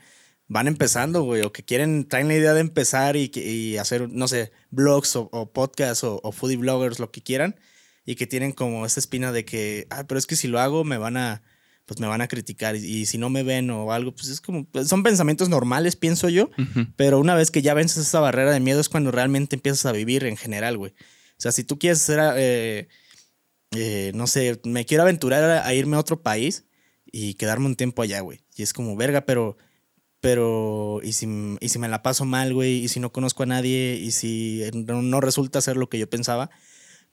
van empezando, güey. O que quieren, traen la idea de empezar y, y hacer, no sé, blogs o, o podcasts o, o foodie bloggers, lo que quieran. Y que tienen como esa espina de que, ah, pero es que si lo hago me van a pues me van a criticar y, y si no me ven o algo, pues es como, pues, son pensamientos normales, pienso yo, pero una vez que ya vences esa barrera de miedo es cuando realmente empiezas a vivir en general, güey. O sea, si tú quieres hacer, eh, eh, no sé, me quiero aventurar a, a irme a otro país y quedarme un tiempo allá, güey. Y es como, verga, pero, pero, ¿y si, y si me la paso mal, güey? ¿Y si no conozco a nadie? ¿Y si no, no resulta ser lo que yo pensaba?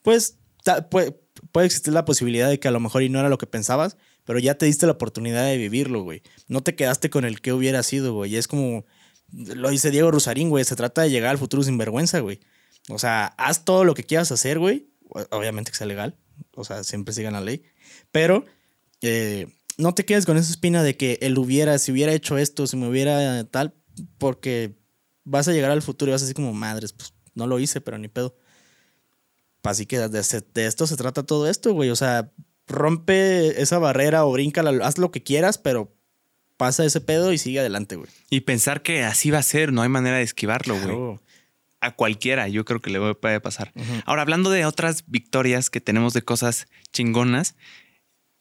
Pues ta- puede, puede existir la posibilidad de que a lo mejor y no era lo que pensabas, pero ya te diste la oportunidad de vivirlo, güey. No te quedaste con el que hubiera sido, güey. Y es como, lo dice Diego Rusarín, güey, se trata de llegar al futuro sin vergüenza, güey. O sea, haz todo lo que quieras hacer, güey. Obviamente que sea legal. O sea, siempre sigan la ley. Pero eh, no te quedes con esa espina de que él hubiera, si hubiera hecho esto, si me hubiera tal, porque vas a llegar al futuro y vas a decir como, madres, pues no lo hice, pero ni pedo. Así que de esto se trata todo esto, güey. O sea, rompe esa barrera o brinca, haz lo que quieras, pero pasa ese pedo y sigue adelante, güey. Y pensar que así va a ser, no hay manera de esquivarlo, güey. Claro. A cualquiera, yo creo que le puede pasar. Ahora, hablando de otras victorias que tenemos de cosas chingonas,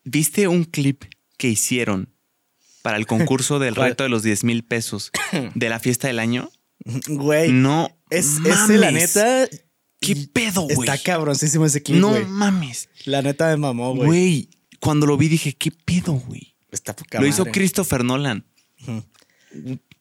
¿viste un clip que hicieron para el concurso del reto de los 10 mil pesos de la fiesta del año? Güey, No. es, mames. ese, la neta. ¿Qué pedo, güey? Está cabroncísimo ese clip, No mames. La neta me mamó, güey. Güey, cuando lo vi dije, ¿qué pedo, güey? Está poca Lo hizo. Christopher Nolan.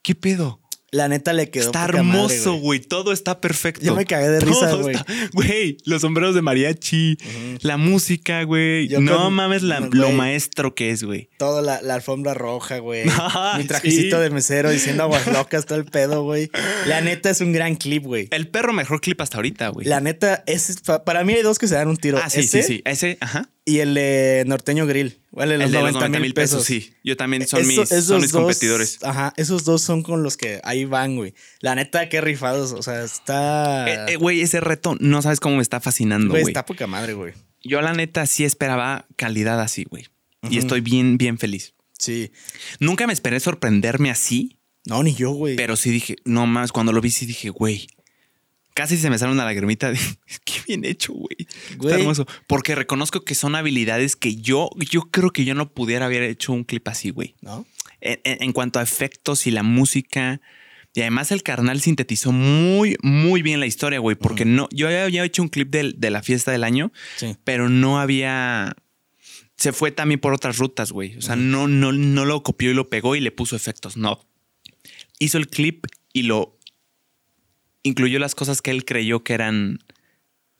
¿Qué pedo? La neta le quedó Está madre, hermoso, güey. Todo está perfecto. Yo me cagué de risa, Todo güey. está- Güey, los sombreros de mariachi, la música, güey. Yo No con- mames la- lo maestro que es, güey. Toda la, la alfombra roja, güey. Mi trajecito sí. de mesero diciendo aguas locas, todo el pedo, güey. La neta es un gran clip, güey. El perro mejor clip hasta ahorita, güey. La neta, es, pa- para mí hay dos que se dan un tiro. Ah, sí, Ese sí, sí. Ese, ajá. Y el de Norteño Grill. Vale, los el de los 90 mil pesos. sí. Yo también son Eso- mis, esos son mis dos- competidores. Ajá, esos dos son con los que ahí van, güey. La neta, qué rifados. O sea, está. Eh, eh, Güey, ese reto no sabes cómo me está fascinando, güey, está poca madre, güey. Yo la neta sí esperaba calidad así, güey. Y estoy bien, bien feliz. Sí. Nunca me esperé sorprenderme así, No, ni yo, güey. pero sí dije, no más, cuando lo vi sí dije, güey. Casi se me sale una lagrimita de qué bien hecho, güey. Está hermoso. Porque reconozco que son habilidades que yo, yo creo que yo no pudiera haber hecho un clip así, güey. ¿No? En, cuanto a efectos y la música. Y además el carnal sintetizó muy, muy bien la historia, güey. Porque no, yo había hecho un clip de la fiesta del año, Sí. pero no había. Se fue también por otras rutas, güey. O sea, no, no, no lo copió y lo pegó y le puso efectos. No. Hizo el clip y lo incluyó las cosas que él creyó que eran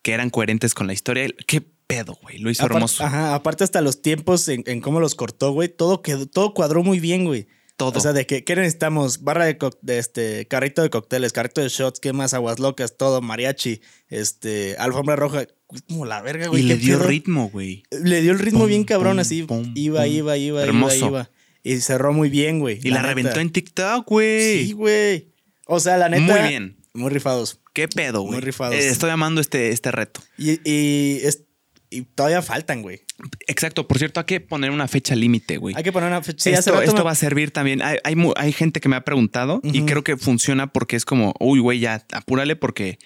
que eran coherentes con la historia. Qué pedo, güey. Lo hizo Apar- hermoso. Ajá, aparte hasta los tiempos en, en cómo los cortó, güey. Todo quedó, todo cuadró muy bien, güey. Todo. O sea, de que, ¿qué necesitamos? Barra de, de este, carrito de cócteles, carrito de shots, ¿qué más? Aguas locas, todo, mariachi, este, alfombra roja. Como la verga, güey. y le dio ritmo, güey. Le dio el ritmo Pum, bien cabrón, pum, así. pum, iba, iba, iba, Hermoso. iba, iba. Y cerró muy bien, güey. Y la, reventó en TikTok, güey. Sí, güey. O sea, la neta. Muy bien. Muy rifados. Qué pedo, güey. Muy rifados. Eh, estoy amando este, este reto. Y, y, es- y todavía faltan, güey. Exacto. Por cierto, hay que poner una fecha límite, güey. Hay que poner una fecha. Sí, esto, esto me- va a servir también. Hay, hay, hay gente que me ha preguntado y creo que funciona porque es como, uy, güey, ya apúrale porque,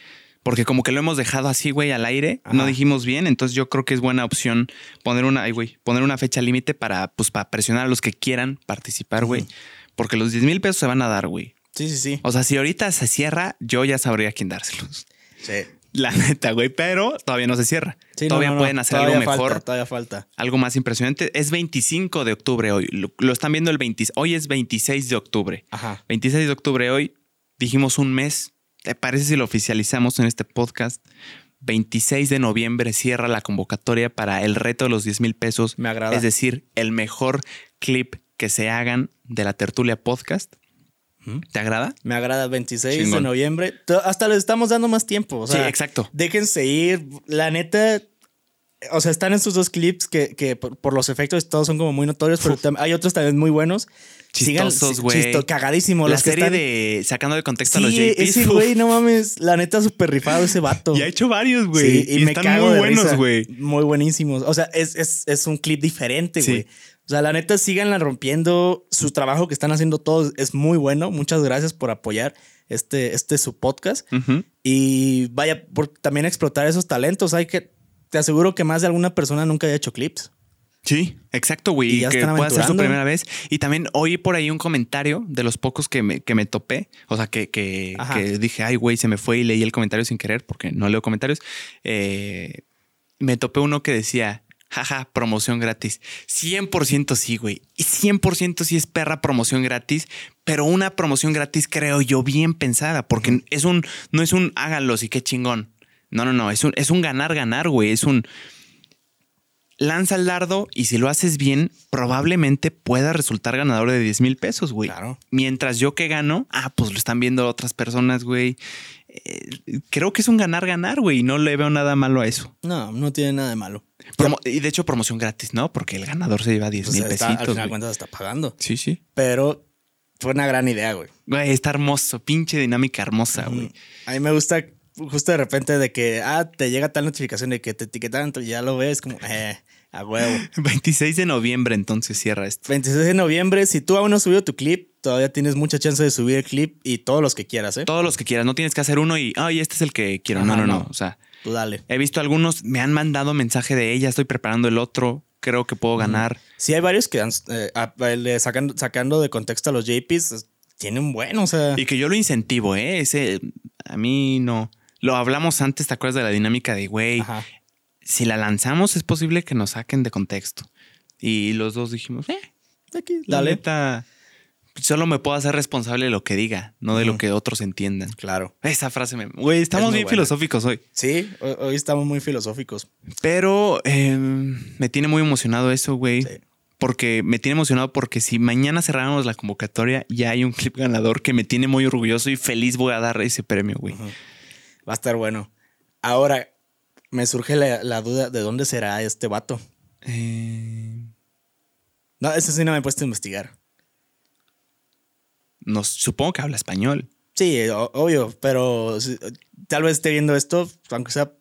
porque como que lo hemos dejado así, güey, al aire. No dijimos bien. Entonces yo creo que es buena opción poner una, ay, güey, poner una fecha límite para, pues, para presionar a los que quieran participar, güey. Porque los 10 mil pesos se van a dar, güey. Sí, sí, sí. O sea, si ahorita se cierra, yo ya sabría quién dárselos. Sí. La neta, güey, pero todavía no se cierra. Sí, todavía no, no. pueden hacer Todavía algo mejor, todavía falta. algo más impresionante. Es 25 de octubre hoy. Lo, lo están viendo el 20. Hoy es 26 de octubre. Ajá. 26 de octubre hoy. Dijimos un mes. ¿Te parece si lo oficializamos en este podcast? 26 de noviembre cierra la convocatoria para el reto de los 10 mil pesos. Me agrada. Es decir, el mejor clip que se hagan de la tertulia podcast. ¿Te agrada? Me agrada 26 de noviembre. Hasta les estamos dando más tiempo. O sea, sí, exacto. déjense ir. La neta, o sea, están estos dos clips que, que por, por los efectos todos son como muy notorios, pero hay otros también muy buenos. Chistosos, güey. chisto- cagadísimo. La serie están- de sacando de contexto a los JPs. ese güey, no mames. La neta, súper rifado ese vato. Y ha hecho varios, güey. Sí, y, y, me están cago muy de buenos, güey. Muy buenísimos. O sea, es, es, es un clip diferente, Sí. O sea, la neta, síganla rompiendo. Su trabajo que están haciendo todos es muy bueno. Muchas gracias por apoyar este, este su podcast. Y vaya, por también explotar esos talentos. Hay que, te aseguro que más de alguna persona nunca haya hecho clips. Sí, exacto, güey. Y ya que pueda ser su primera vez. Y también oí por ahí un comentario de los pocos que me, que me topé. O sea, que, que dije, ay, güey, se me fue y leí el comentario sin querer porque no leo comentarios. Eh, me topé uno que decía, jaja, promoción gratis. 100% sí, güey. Y 100% sí es perra promoción gratis, pero una promoción gratis creo yo bien pensada, porque es un, no es un háganlos y qué chingón. No, no, no, es un, es un ganar, ganar, güey. Es un lanza el dardo y si lo haces bien, probablemente pueda resultar ganador de 10 mil pesos, güey. Claro. Mientras yo que gano, ah, pues lo están viendo otras personas, güey. Eh, creo que es un ganar, ganar, güey. Y no le veo nada malo a eso. No, no tiene nada de malo. Promo- y de hecho, promoción gratis, ¿no? Porque el ganador se lleva 10 Pues mil está- al pesitos. final de cuentas está pagando. Sí, sí. Pero fue una gran idea, güey. Güey, está hermoso. Pinche dinámica hermosa, güey. A mí me gusta justo de repente de que, ah, te llega tal notificación de que te etiquetaron, y ya lo ves como, eh, a huevo. 26 de noviembre, entonces cierra esto. 26 de noviembre, si tú aún no has subido tu clip, todavía tienes mucha chance de subir el clip y todos los que quieras, ¿eh? Todos los que quieras. No tienes que hacer uno y, ay, este es el que quiero. no, Ajá, no, no, no. O sea, Tú dale. he visto algunos, me han mandado mensaje de ella, estoy preparando el otro. Creo que puedo ganar. Sí, hay varios que han, eh, a- le sacan- sacando de contexto a los JPs, tienen bueno, o sea. Y que yo lo incentivo, ¿eh? Ese, a mí no. Lo hablamos antes, ¿te acuerdas de la dinámica de, güey, Ajá. Si la lanzamos es posible que nos saquen de contexto? Y los dos dijimos, eh, Aquí, la dale. neta, solo me puedo hacer responsable de lo que diga, no de lo que otros entiendan. Claro. Esa frase me... Güey, estamos muy bien buena. filosóficos hoy. Sí, hoy, estamos muy filosóficos. Pero eh, me tiene muy emocionado eso, güey. Sí. Porque me tiene emocionado porque si mañana cerráramos la convocatoria, ya hay un clip ganador que me tiene muy orgulloso y feliz voy a dar ese premio, güey. Va a estar bueno. Ahora, me surge la, la duda de dónde será este vato. Eh, No, eso sí no me he puesto a investigar. nos, supongo que habla español. Sí, o- obvio, pero si- tal vez esté viendo esto, aunque sea,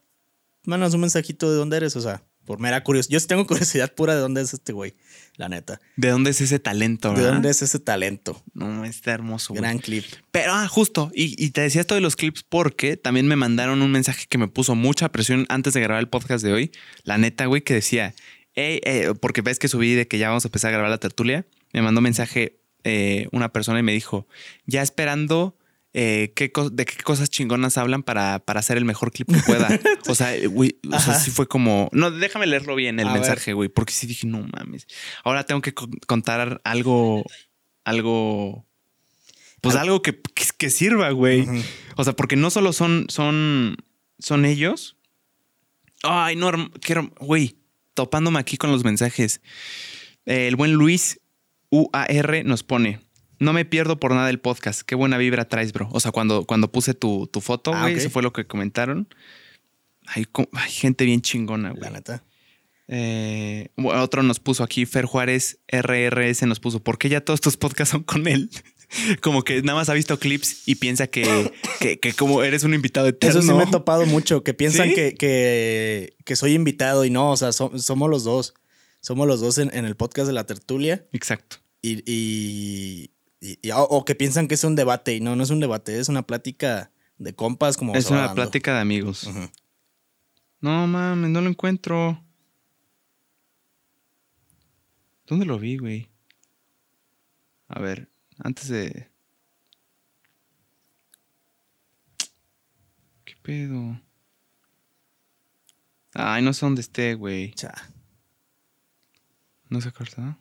mandas un mensajito de dónde eres, o sea, por mera curiosidad. Yo sí tengo curiosidad pura de dónde es este güey, la neta. ¿De dónde es ese talento? ¿De verdad? dónde es ese talento? No, está hermoso. güey. Gran clip. Pero, ah, justo. Y, y te decía esto de los clips porque también me mandaron un mensaje que me puso mucha presión antes de grabar el podcast de hoy. La neta, güey, que decía, "Ey, eh", porque ves que subí de que ya vamos a empezar a grabar la tertulia. Me mandó un mensaje eh, una persona y me dijo, ya esperando. Eh, qué de qué cosas chingonas hablan para, para hacer el mejor clip que pueda. O sea, güey, o sea, Ajá. sí fue como. No, déjame leerlo bien el A mensaje, güey, porque sí dije, no mames. Ahora tengo que co- contar algo, algo pues Al- algo que, que, que sirva, güey. O sea, porque no solo son, son, son ellos. Ay, no, quiero, güey, topándome aquí con los mensajes. Eh, el buen Luis UAR nos pone. No me pierdo por nada el podcast. Qué buena vibra traes, bro. O sea, cuando, cuando puse tu, tu foto, Ah, güey, ok. eso fue lo que comentaron. Hay, hay gente bien chingona, güey. La neta. Eh, otro nos puso aquí, Fer Juárez RRS nos puso, ¿por qué ya todos tus podcasts son con él? como que nada más ha visto clips y piensa que, que, que como eres un invitado eterno. Eso sí me he topado mucho, que piensan ¿Sí? que, que, que soy invitado y no, o sea, so- somos los dos. Somos los dos en, en el podcast de la tertulia Exacto. y, y, y- y- o, que piensan que es un debate y no, no es un debate, es una plática de compas como es una plática de amigos. No mames, no lo encuentro. ¿Dónde lo vi, güey? A ver, antes de. ¿Qué pedo? Ay, no sé dónde esté, güey. Cha, ¿No se acuerda?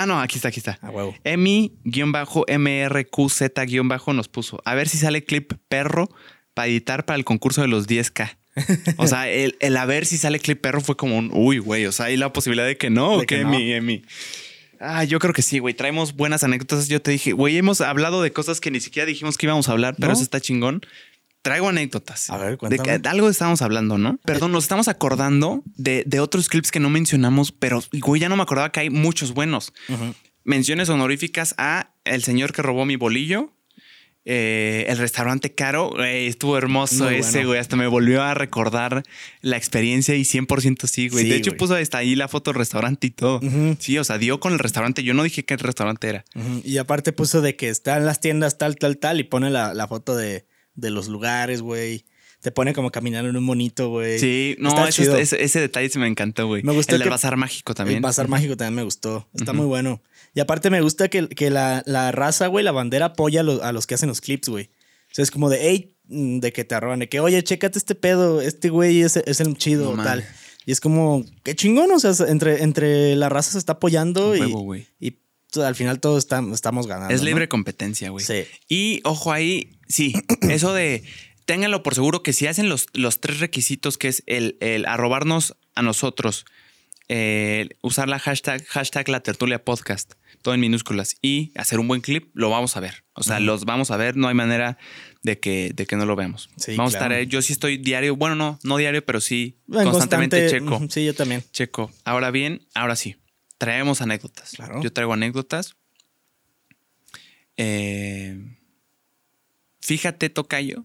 Ah, no, aquí está, aquí está. a huevo. Emi-MRQZ- nos puso. A ver si sale clip perro para editar para el concurso de los 10K. O sea, el, el a ver si sale clip perro fue como un uy, güey. O sea, hay la posibilidad de que no, De que que no. Emi, Emi. Ah, yo creo que sí, güey. Traemos buenas anécdotas. Yo te dije, güey, hemos hablado de cosas que ni siquiera dijimos que íbamos a hablar, pero ¿No? eso está chingón. Traigo anécdotas. A ver, De cuéntame. que- de algo estábamos hablando, ¿no? Perdón, nos estamos acordando de, de otros clips que no mencionamos, pero güey, ya no me acordaba que hay muchos buenos. Menciones honoríficas a el señor que robó mi bolillo. eh, el restaurante caro, güey, estuvo hermoso Muy ese, bueno. güey. Hasta me volvió a recordar la experiencia y 100% sí, güey. Sí, de hecho, güey. puso hasta ahí la foto del restaurante y todo. Sí, o sea, dio con el restaurante. Yo no dije qué restaurante era. Y aparte puso de que están las tiendas tal, tal, tal y pone la, la foto de, de los lugares, güey. Te pone como caminando en un monito, güey. Sí, no, eso- chido. ese, ese detalle se me encantó, güey. Me gustó El que- bazar mágico también. El Bazar Mágico también me gustó. Está muy bueno. Y aparte me gusta que, que la, la raza, güey, la bandera apoya a los, a los que hacen los clips, güey. O sea, es como de, hey, mm, de que te arroban, de que, oye, chécate este pedo, este güey es, es el chido, No tal. Y es como, qué chingón, o sea, entre, entre la raza se está apoyando y, y al final todos estamos, ganando. Es ¿no? libre competencia, güey. Sí. Y ojo ahí, sí, eso de ténganlo por seguro que si hacen los, los tres requisitos, que es el, el arrobarnos a nosotros, eh, usar la hashtag, hashtag la tertulia podcast, todo en minúsculas, y hacer un buen clip, lo vamos a ver. O sea, los vamos a ver, no hay manera de que, de que no lo veamos. Sí, vamos a claro. estar, eh, yo sí estoy diario, bueno, no, no diario, pero sí En constantemente constante- checo. Sí, yo también. Checo. Ahora bien, ahora sí. Traemos anécdotas. Claro. Yo traigo anécdotas. Eh, fíjate, Tocayo,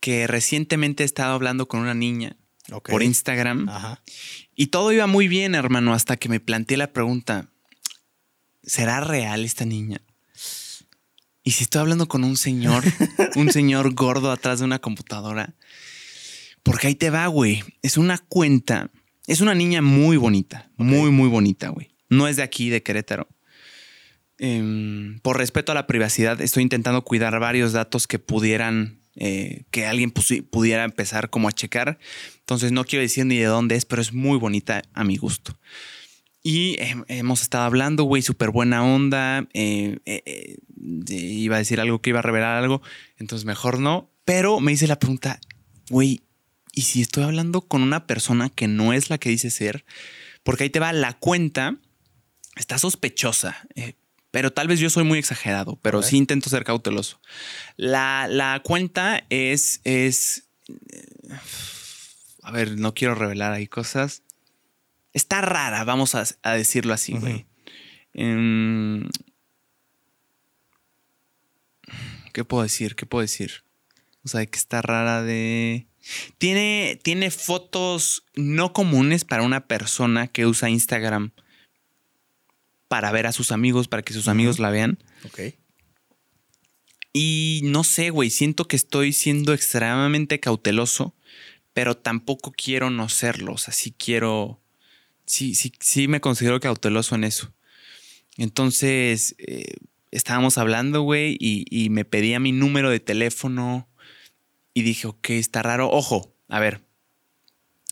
que recientemente he estado hablando con una niña por Instagram Ajá. y todo iba muy bien, hermano, hasta que me planteé la pregunta: ¿será real esta niña? Y si estoy hablando con un señor, un señor gordo atrás de una computadora, porque ahí te va, güey. Es una cuenta, es una niña muy bonita, muy, muy bonita, güey. No es de aquí, de Querétaro. Em, por respeto a la privacidad, estoy intentando cuidar varios datos que pudieran, eh, que alguien pudiera empezar como a checar. Entonces no quiero decir ni de dónde es, pero es muy bonita a mi gusto. Y hem- hemos estado hablando, güey, súper buena onda. eh, eh, eh, iba a decir algo que iba a revelar algo, entonces mejor no. Pero me hice la pregunta, güey, ¿y si estoy hablando con una persona que no es la que dice ser? Porque ahí te va la cuenta, está sospechosa. eh, pero tal vez yo soy muy exagerado, pero sí intento ser cauteloso. La, la cuenta es, es. eh, A ver, no quiero revelar ahí cosas. Está rara, vamos a, a decirlo así, güey. Em, ¿Qué puedo decir? ¿Qué puedo decir? O sea, que está rara de. Tiene, tiene fotos no comunes para una persona que usa Instagram para ver a sus amigos, para que sus amigos la vean. Ok. Y no sé, güey, siento que estoy siendo extremadamente cauteloso, pero tampoco quiero no serlo. O sea, sí quiero. Sí, sí, sí me considero cauteloso en eso. Entonces, eh, estábamos hablando, güey, y, y me pedía mi número de teléfono. Y dije, ok, está raro. Ojo, a ver,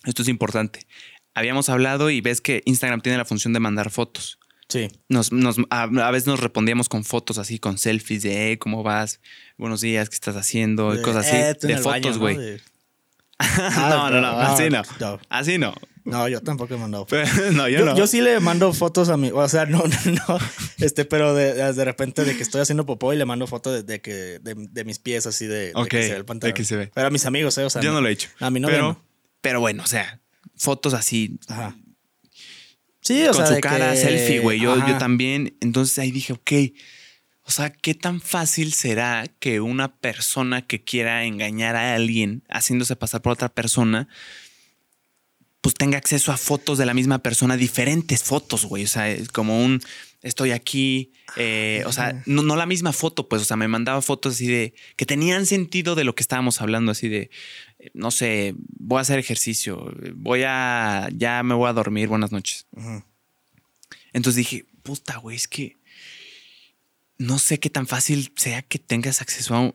esto es importante. Habíamos hablado y ves que Instagram tiene la función de mandar fotos. Sí. Nos, nos- a, a veces nos respondíamos con fotos así, con selfies de, "Hey, ¿cómo vas? Buenos días, ¿qué estás haciendo? Y cosas así. eh, de fotos, ¿no? güey. De- no, no, no, Ah, así no. no. Así no. No, yo tampoco he mandado no, yo, Yo, no. yo sí le mando fotos a mi, o sea, no, no, no, este, pero de, de repente de que estoy haciendo popó y le mando fotos de, de que, de, de mis pies así de, de Ok, que se ve el de pantalón. que se ve. Pero a mis amigos, eh, o sea. yo no lo he hecho. A mi novia pero, no. pero bueno, o sea, fotos así. Ajá. Sí, o con sea, su de cara, que- selfie, güey. Yo, yo también. Entonces ahí dije, ok. O sea, ¿qué tan fácil será que una persona que quiera engañar a alguien haciéndose pasar por otra persona, pues tenga acceso a fotos de la misma persona, diferentes fotos, güey? O sea, es como un estoy aquí, eh, o sea, no, no la misma foto, pues, o sea, me mandaba fotos así de que tenían sentido de lo que estábamos hablando, así de, eh, no sé, voy a hacer ejercicio, voy a, ya me voy a dormir, buenas noches. Entonces dije, puta, güey, es que no sé qué tan fácil sea que tengas acceso a,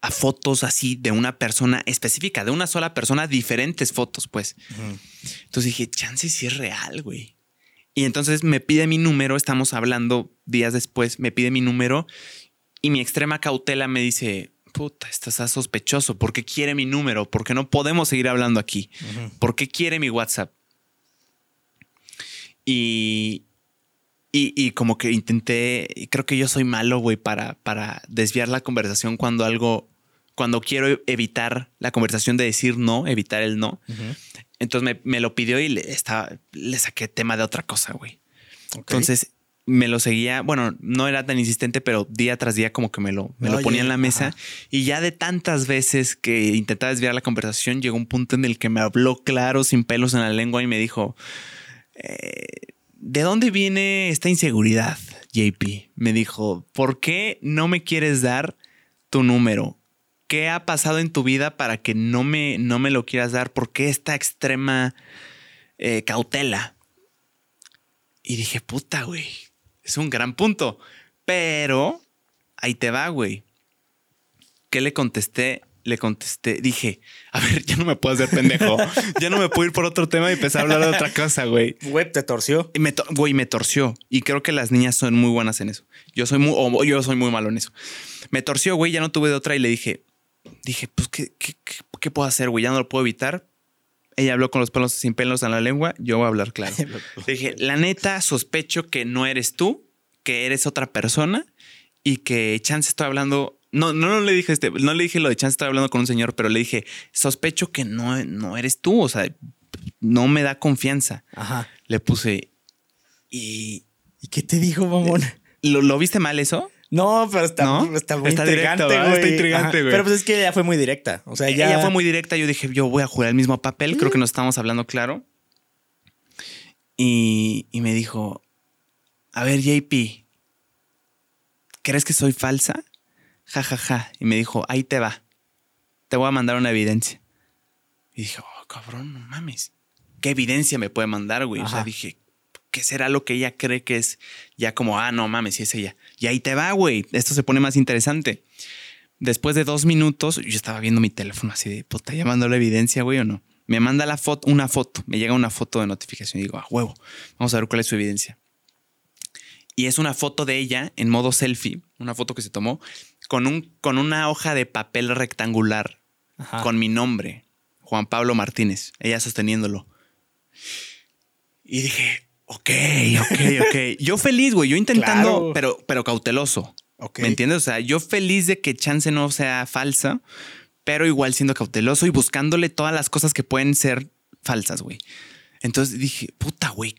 a fotos así de una persona específica, de una sola persona, diferentes fotos, pues. Entonces dije, chance si es real, güey. Y entonces me pide mi número, estamos hablando días después, me pide mi número y mi extrema cautela me dice, puta, estás sospechoso, ¿por qué quiere mi número? ¿Por qué no podemos seguir hablando aquí? ¿Por qué quiere mi WhatsApp? Y, y, y como que intenté, creo que yo soy malo, güey, para, para desviar la conversación cuando algo cuando quiero evitar la conversación de decir no, evitar el no. Entonces me, me, lo pidió y le, estaba, le saqué tema de otra cosa, güey. Entonces me lo seguía, bueno, no era tan insistente, pero día tras día como que me lo, me lo ponía en la mesa. Y ya de tantas veces que intentaba desviar la conversación, llegó un punto en el que me habló claro, sin pelos en la lengua y me dijo, eh, ¿de dónde viene esta inseguridad, JP? Me dijo, ¿por qué no me quieres dar tu número? ¿Qué ha pasado en tu vida para que no me, no me lo quieras dar? ¿Por qué esta extrema eh, cautela? Y dije, puta, güey, es un gran punto. Pero ahí te va, güey. ¿Qué le contesté? Le contesté, dije, a ver, ya no me puedo hacer pendejo. ya no me puedo ir por otro tema y empezar a hablar de otra cosa, güey. Güey, te torció. Y me güey, me torció. Y creo que las niñas son muy buenas en eso. Yo soy muy, yo soy muy malo en eso. Me torció, güey, ya no tuve de otra y le dije, dije, pues, ¿qué, qué, qué puedo hacer, güey? Ya no lo puedo evitar ella habló con los pelos sin pelos en la lengua, yo voy a hablar claro. dije, la neta, sospecho que no eres tú, que eres otra persona y que chance estoy hablando. No, no, no le dije este, no le dije lo de chance estoy hablando con un señor, pero le dije, sospecho que no, no eres tú. O sea, no me da confianza. Ajá. Le puse. Y. ¿Y qué te dijo, mamón? ¿Lo, ¿Lo viste mal eso? No, pero está, está muy intrigante, güey. Está intrigante, güey. Pero pues es que ella fue muy directa. O sea, ella... ella fue muy directa. Yo dije, yo voy a jugar el mismo papel. Creo que nos estamos hablando claro. Y, y me dijo, a ver, JP, ¿crees que soy falsa? Ja, ja, ja. Y me dijo, ahí te va. Te voy a mandar una evidencia. Y dije, oh, cabrón, no mames. ¿Qué evidencia me puede mandar, güey? O sea, dije, ¿qué será lo que ella cree que es ya como, ah, no mames, si es ella? Y ahí te va, güey. Esto se pone más interesante. Después de dos minutos, yo estaba viendo mi teléfono así de, puta, llamando la evidencia, güey, o no. Me manda la foto, una foto, me llega una foto de notificación y digo, ah, huevo, vamos a ver cuál es su evidencia. Y es una foto de ella en modo selfie, una foto que se tomó con, un, con una hoja de papel rectangular con mi nombre, Juan Pablo Martínez, ella sosteniéndolo. Y dije, Ok, ok, ok. Yo feliz, güey. Yo intentando, pero, pero cauteloso. ¿Me entiendes? O sea, yo feliz de que chance no sea falsa, pero igual siendo cauteloso y buscándole todas las cosas que pueden ser falsas, güey. Entonces dije, puta, güey,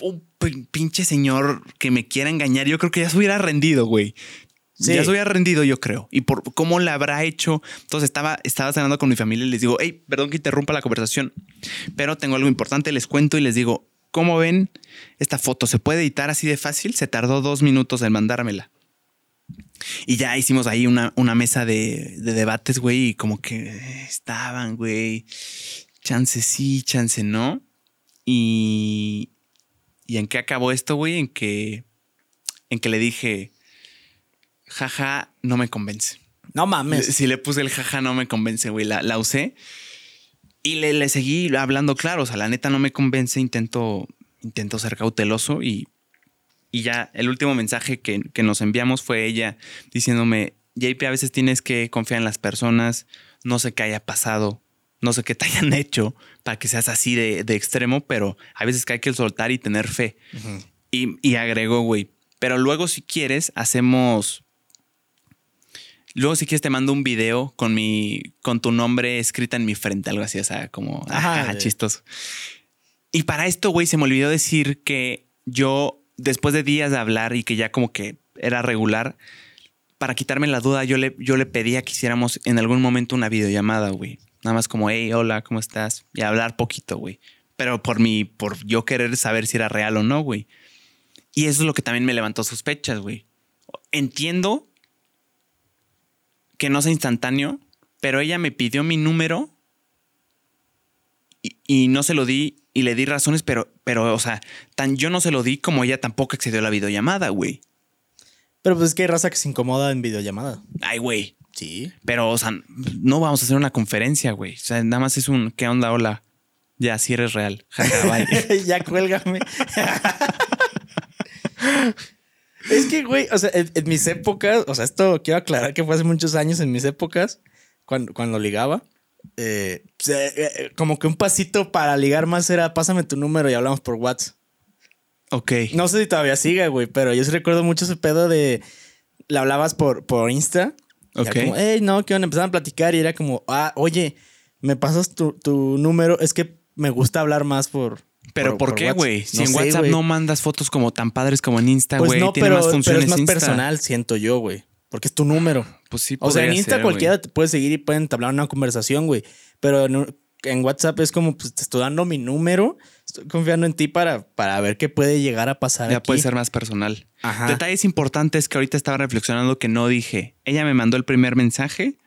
un pinche señor que me quiera engañar, yo creo que ya se hubiera rendido, güey. Ya se hubiera rendido, yo creo. Y por cómo la habrá hecho. Entonces estaba, estaba cenando con mi familia y les digo, hey, perdón que interrumpa la conversación, pero tengo algo importante, les cuento y les digo, ¿Cómo ven esta foto? ¿Se puede editar así de fácil? Se tardó dos minutos en mandármela. Y ya hicimos ahí una, una mesa de, debates, güey, y como que estaban, güey. Chance sí, chance no. Y, ¿Y en qué acabó esto, güey? En que, en que le dije, jaja, no me convence. No mames. Si le puse el jaja, no me convence, güey. La, la usé y le, seguí hablando claro, o sea, la neta no me convence, intento, intento ser cauteloso y, y ya el último mensaje que, nos enviamos fue ella diciéndome, JP, a veces tienes que confiar en las personas, no sé qué haya pasado, no sé qué te hayan hecho para que seas así de, extremo, pero a veces que hay que soltar y tener fe. y, y agregó, güey, pero luego si quieres, hacemos Luego, si quieres, te mando un video con mi, con tu nombre escrita en mi frente, algo así, o sea, como Ajá, chistoso. Y para esto, güey, se me olvidó decir que yo, después de días de hablar y que ya como que era regular, para quitarme la duda, yo le, yo le pedía que hiciéramos en algún momento una videollamada, güey. Nada más como, hey, hola, ¿cómo estás? Y hablar poquito, güey. Pero por mi, por yo querer saber si era real o no, güey. Y eso es lo que también me levantó sospechas, güey. Entiendo que no sea instantáneo, pero ella me pidió mi número y, no se lo di y le di razones, pero, pero, o sea, tan yo no se lo di como ella tampoco accedió a la videollamada, güey. Pero pues es que hay raza que se incomoda en videollamada. Ay, güey. Sí. Pero, o sea, no vamos a hacer una conferencia, güey. O sea, nada más es un ¿qué onda? Hola. Ya, si eres real. ya cuélgame. Es que, güey, o sea, en, mis épocas, o sea, esto quiero aclarar que fue hace muchos años en mis épocas, cuando, cuando ligaba. Eh, eh, eh, como que un pasito para ligar más era pásame tu número y hablamos por WhatsApp. Ok. No sé si todavía sigue, güey, pero yo sí recuerdo mucho ese pedo de. Le hablabas por, por Insta Y era Ok. como, hey, no, que van a empezar a platicar y era como, ah, oye, me pasas tu, tu número, es que me gusta hablar más por... Pero ¿por, por qué, WhatsApp". güey? Si No en sé, WhatsApp güey. no mandas fotos como tan padres como en Insta, Pues güey. no, Tiene pero, más pero funciones es más Insta. personal, siento yo, güey. Porque es tu número. Pues sí, O sea, en Insta ser, cualquiera güey. te puede seguir y pueden entablar una conversación, güey. Pero en, en WhatsApp es como, pues te estoy dando mi número, estoy confiando en ti para, para ver qué puede llegar a pasar Ya aquí. puede ser más personal. Ajá. Detalles importantes que ahorita estaba reflexionando que no dije. Ella me mandó el primer mensaje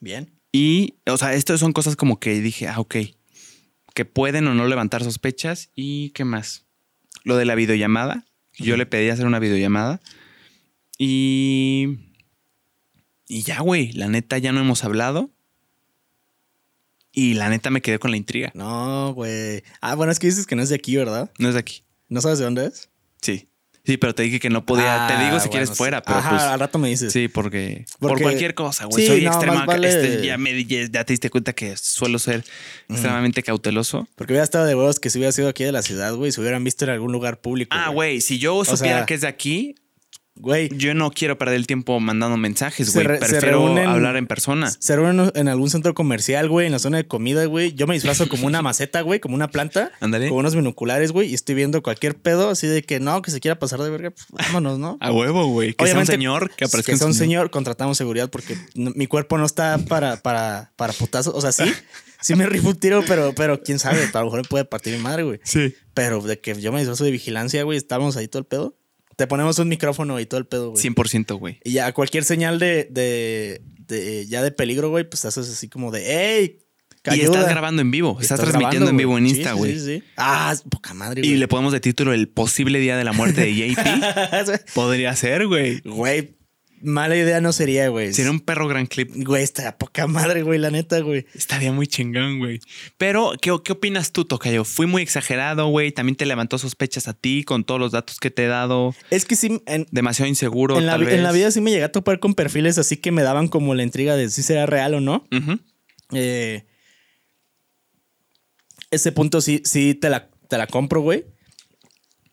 Bien. y, o sea, esto son cosas como que dije, ah, ok, que pueden o no levantar sospechas y qué más. Lo de la videollamada. Yo le pedí hacer una videollamada y... Y ya, güey, la neta ya no hemos hablado. Y la neta me quedé con la intriga. No, güey. Ah, bueno, es que dices que no es de aquí, ¿verdad? No es de aquí. ¿No sabes de dónde es? Sí. Sí, pero te dije que no podía. te Ah, digo si bueno, quieres sí. fuera, pero Ajá, pues. al rato me dices. Sí, porque, por cualquier cosa, güey. Sí, Soy no, extrema. más vale- este, ya, me, ya, te diste cuenta que suelo ser extremadamente cauteloso. Porque hubiera estado de huevos que si hubiera sido aquí de la ciudad, güey, se hubieran visto en algún lugar público. Ah, güey, si yo supiera sea, que es de aquí, Güey, yo no quiero perder el tiempo mandando mensajes, güey. Prefiero reúnen- hablar en persona. se reúnen en algún centro comercial, güey, en la zona de comida, güey. Yo me disfrazo como una maceta, güey, como una planta. Ándale. Con unos binoculares, güey, y estoy viendo cualquier pedo así de que no, que se quiera pasar de verga, pues vámonos, ¿no? A huevo, güey. Que sea un señor que aparezca que sea un señor, contratamos seguridad porque no- mi cuerpo no está para, para, para putazos. O sea, sí, sí me rifo un tiro, pero, pero quién sabe, a lo mejor me puede partir mi madre, güey. Sí. Pero de que yo me disfrazo de vigilancia, güey, estábamos ahí todo el pedo. Te ponemos un micrófono y todo el pedo, güey. 100%, güey. Y ya cualquier señal de, de, de- ya de peligro, güey, pues haces así como de, hey, Y estás grabando en vivo. Estás, transmitiendo grabando, en vivo en. Insta, güey. Sí, sí, sí. Ah, poca madre, Y güey. le ponemos de título el posible día de la muerte de JP. Podría ser, güey. Güey, mala idea no sería, güey. Sería un perro gran clip. Güey, está poca madre, güey, la neta, güey. Estaría muy chingón, güey. Pero, ¿qué, qué opinas tú, Tocayo? Fui muy exagerado, güey. También te levantó sospechas a ti con todos los datos que te he dado. Es que sí, en, Demasiado inseguro, en la, tal vi- en la vez. vida sí me llegué a topar con perfiles así que me daban como la intriga de si será real o no. Eh, ese punto sí, sí te la, te la compro, güey.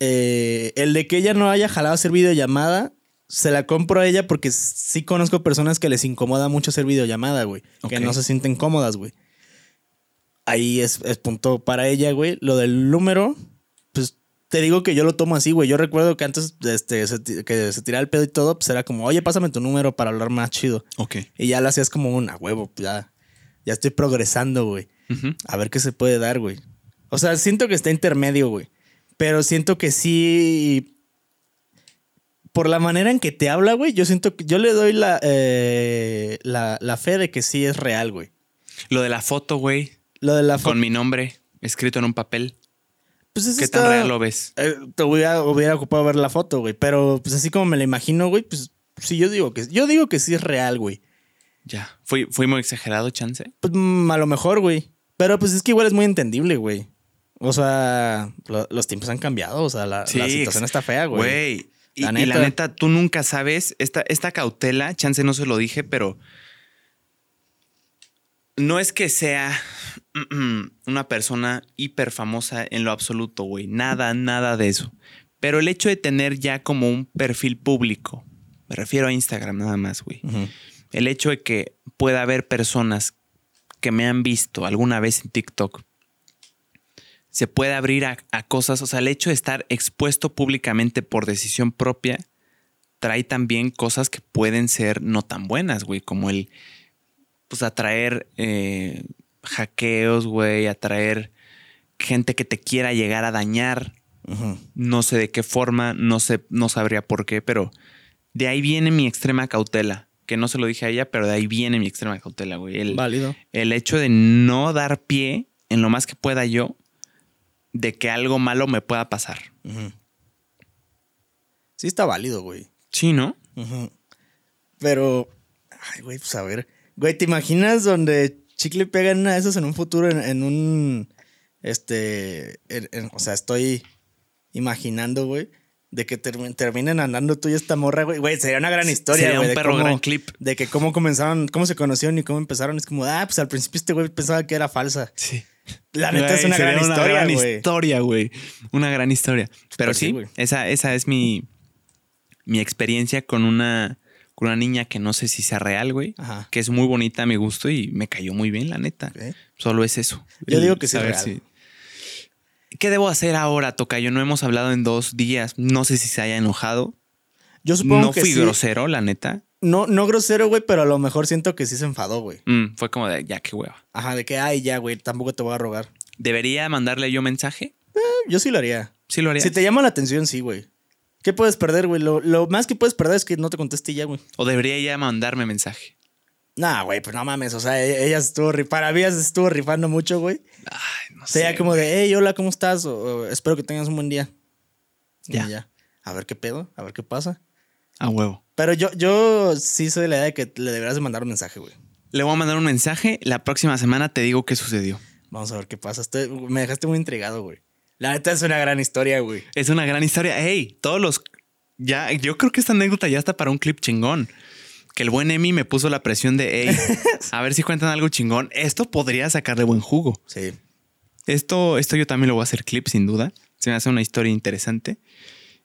Eh, el de que ella no haya jalado hacer videollamada, se la compro a ella porque sí conozco personas que les incomoda mucho hacer videollamada, güey. Que no se sienten cómodas, güey. Ahí es, es punto para ella, güey. Lo del número, pues te digo que yo lo tomo así, güey. Yo recuerdo que antes este, se que se tiraba el pedo y todo, pues era como, oye, pásame tu número para hablar más chido. Ok. Y ya lo hacías como una huevo, ya, ya estoy progresando, güey. A ver qué se puede dar, güey. O sea, siento que está intermedio, güey. Pero siento que sí. Por la manera en que te habla, güey, yo siento que yo le doy la, eh, la, la fe de que sí es real, güey. Lo de la foto, güey, Lo de la foto. con mi nombre escrito en un papel. Pues eso ¿Qué está- tan real lo ves? Eh, te hubiera, hubiera ocupado ver la foto, güey. Pero pues así como me la imagino, güey, pues sí, yo digo que yo digo que sí es real, güey. Ya. Fui, fui muy exagerado, chance. Pues mm, a lo mejor, güey. Pero pues es que igual es muy entendible, güey. O sea, lo- los tiempos han cambiado. O sea, la, la situación está fea, güey. Güey. Y, La y la neta. tú nunca sabes, esta, esta cautela, chance no se lo dije, pero no es que sea una persona hiper famosa en lo absoluto, güey. Nada, nada de eso. Pero el hecho de tener ya como un perfil público, me refiero a Instagram nada más, güey. El hecho de que pueda haber personas que me han visto alguna vez en TikTok se puede abrir a, a cosas, o sea, el hecho de estar expuesto públicamente por decisión propia trae también cosas que pueden ser no tan buenas, güey, como el, pues, atraer eh, hackeos, güey, atraer gente que te quiera llegar a dañar, no sé de qué forma, no sé, no sabría por qué, pero de ahí viene mi extrema cautela, que no se lo dije a ella, pero de ahí viene mi extrema cautela, güey. El, Válido. el hecho de no dar pie en lo más que pueda yo de que algo malo me pueda pasar. Sí está válido, güey. Sí, ¿no? Pero, ay, güey, pues a ver. Güey, ¿te imaginas donde Chicle pega una de esas en un futuro, en, en un, este, en- en- o sea, estoy imaginando, güey, de que termi- terminen andando tú y esta morra, güey. Güey, sería una gran historia, Sería güey. un de perro cómo- gran clip. De que cómo comenzaron, cómo se conocieron y cómo empezaron. Es como, ah, pues al principio este güey pensaba que era falsa. Sí. La neta es una gran historia, gran güey. historia, güey. Una gran historia. Pero Pues sí, esa, esa es mi, mi experiencia con una, con una niña que no sé si sea real, güey. Ajá. Que es muy bonita a mi gusto y me cayó muy bien, la neta. Solo es eso. Yo digo que sí real. ¿Qué debo hacer ahora, Tocayo? No hemos hablado en dos días. No sé si se haya enojado. Yo supongo No que fui sí. grosero, la neta. No, no grosero, güey, pero a lo mejor siento que sí se enfadó, güey. Mm, fue como de, ya, qué hueva. Ajá, de que, ay, ya, güey, tampoco te voy a rogar. ¿Debería mandarle yo mensaje? Eh, Yo sí lo haría. Sí lo haría. Si te llama la atención, sí, güey. ¿Qué puedes perder, güey? Lo, lo más que puedes perder es que no te conteste ya, güey. ¿O debería ella mandarme mensaje? Nah, güey, pues no mames. O sea, e- ella estuvo rifando. Para mí ella se estuvo rifando mucho, güey. Ay, no O sea, sé. ya como de, hey, hola, ¿cómo estás? O, espero que tengas un buen día. Y Ya. ya. A ver qué pedo, a ver qué pasa. A huevo. Pero yo, yo sí soy de la idea de que le deberás de mandar un mensaje, güey. Le voy a mandar un mensaje. La próxima semana te digo qué sucedió. Vamos a ver qué pasa. Estoy- me dejaste muy intrigado, güey. La neta es una gran historia, güey. Es una gran historia. Hey, todos los. Ya, yo creo que esta anécdota ya está para un clip chingón. Que el buen Emi me puso la presión de, hey, a ver si cuentan algo chingón. Esto podría sacarle buen jugo. Sí. Esto, esto yo también lo voy a hacer clip, sin duda. Se me hace una historia interesante.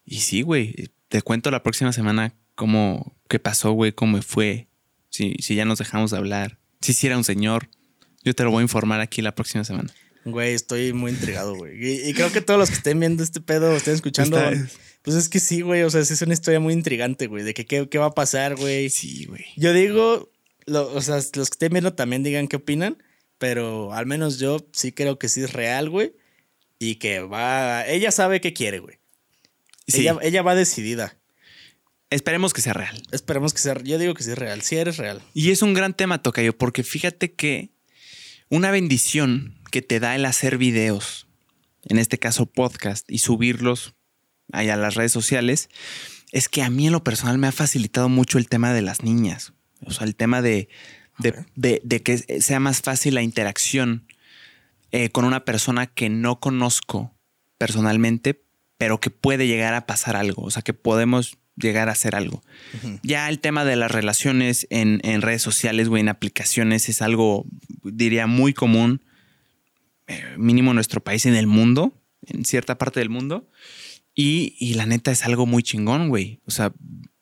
Y sí, güey, te cuento la próxima semana cómo, qué pasó, güey, cómo fue. Si, si ya nos dejamos de hablar. Si sí era un señor. Yo te lo voy a informar aquí la próxima semana. Güey, estoy muy intrigado, güey. Y, y creo que todos los que estén viendo este pedo, estén escuchando, pues es que sí, güey. O sea, sí es una historia muy intrigante, güey. De que qué, qué va a pasar, güey. Sí, güey. Yo digo, lo- o sea, los que estén viendo también digan qué opinan, pero al menos yo sí creo que sí es real, güey. Y que va, ella sabe qué quiere, güey. Sí, Ella, ella va decidida. esperemos que sea real. Esperemos que sea, yo digo que sí es real, sí eres real. Y es un gran tema, Tocayo, porque fíjate que una bendición que te da el hacer videos, en este caso podcast, y subirlos ahí a las redes sociales, es que a mí en lo personal me ha facilitado mucho el tema de las niñas. O sea, el tema de, de, Ok. de- de que sea más fácil la interacción eh, con una persona que no conozco personalmente, pero que puede llegar a pasar algo. O sea, que podemos llegar a hacer algo. Ya el tema de las relaciones en, en redes sociales o en aplicaciones es algo, diría, muy común, eh, mínimo en nuestro país, en el mundo, en cierta parte del mundo. Y, y la neta es algo muy chingón, güey. O sea,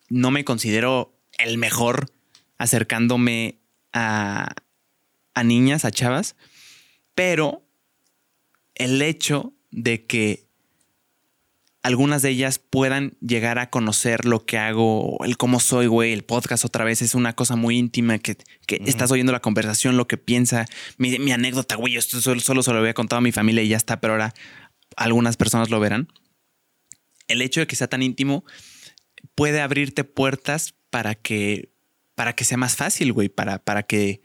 no me considero el mejor acercándome a, a niñas, a chavas, pero el hecho de que algunas de ellas puedan llegar a conocer lo que hago, el cómo soy, güey, el podcast otra vez es una cosa muy íntima que, que estás oyendo la conversación, lo que piensa, mi, mi anécdota, güey, esto solo, solo se lo había contado a mi familia y ya está, pero ahora algunas personas lo verán. El hecho de que sea tan íntimo puede abrirte puertas para que, para que sea más fácil, güey, para, para que,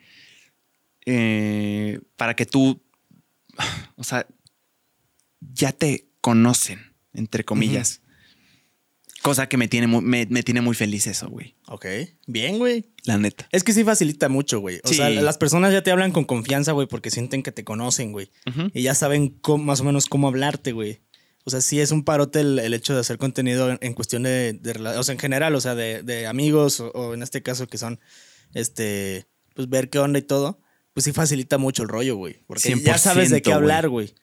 eh, para que tú, o sea, ya te conocen, entre comillas. Cosa que me tiene muy, me, me tiene muy feliz eso, güey. Ok, bien, güey. La neta. Es que sí facilita mucho, güey. O Sí. sea, las personas ya te hablan con confianza, güey, porque sienten que te conocen, güey. Y ya saben cómo- más o menos cómo hablarte, güey. O sea, sí es un parote el, el hecho de hacer contenido en, en cuestión de, o sea, en general, o sea, de, de amigos o, o en este caso que son, este, pues ver qué onda y todo, pues sí facilita mucho el rollo, güey. Porque ya sabes de qué 100%, hablar, güey.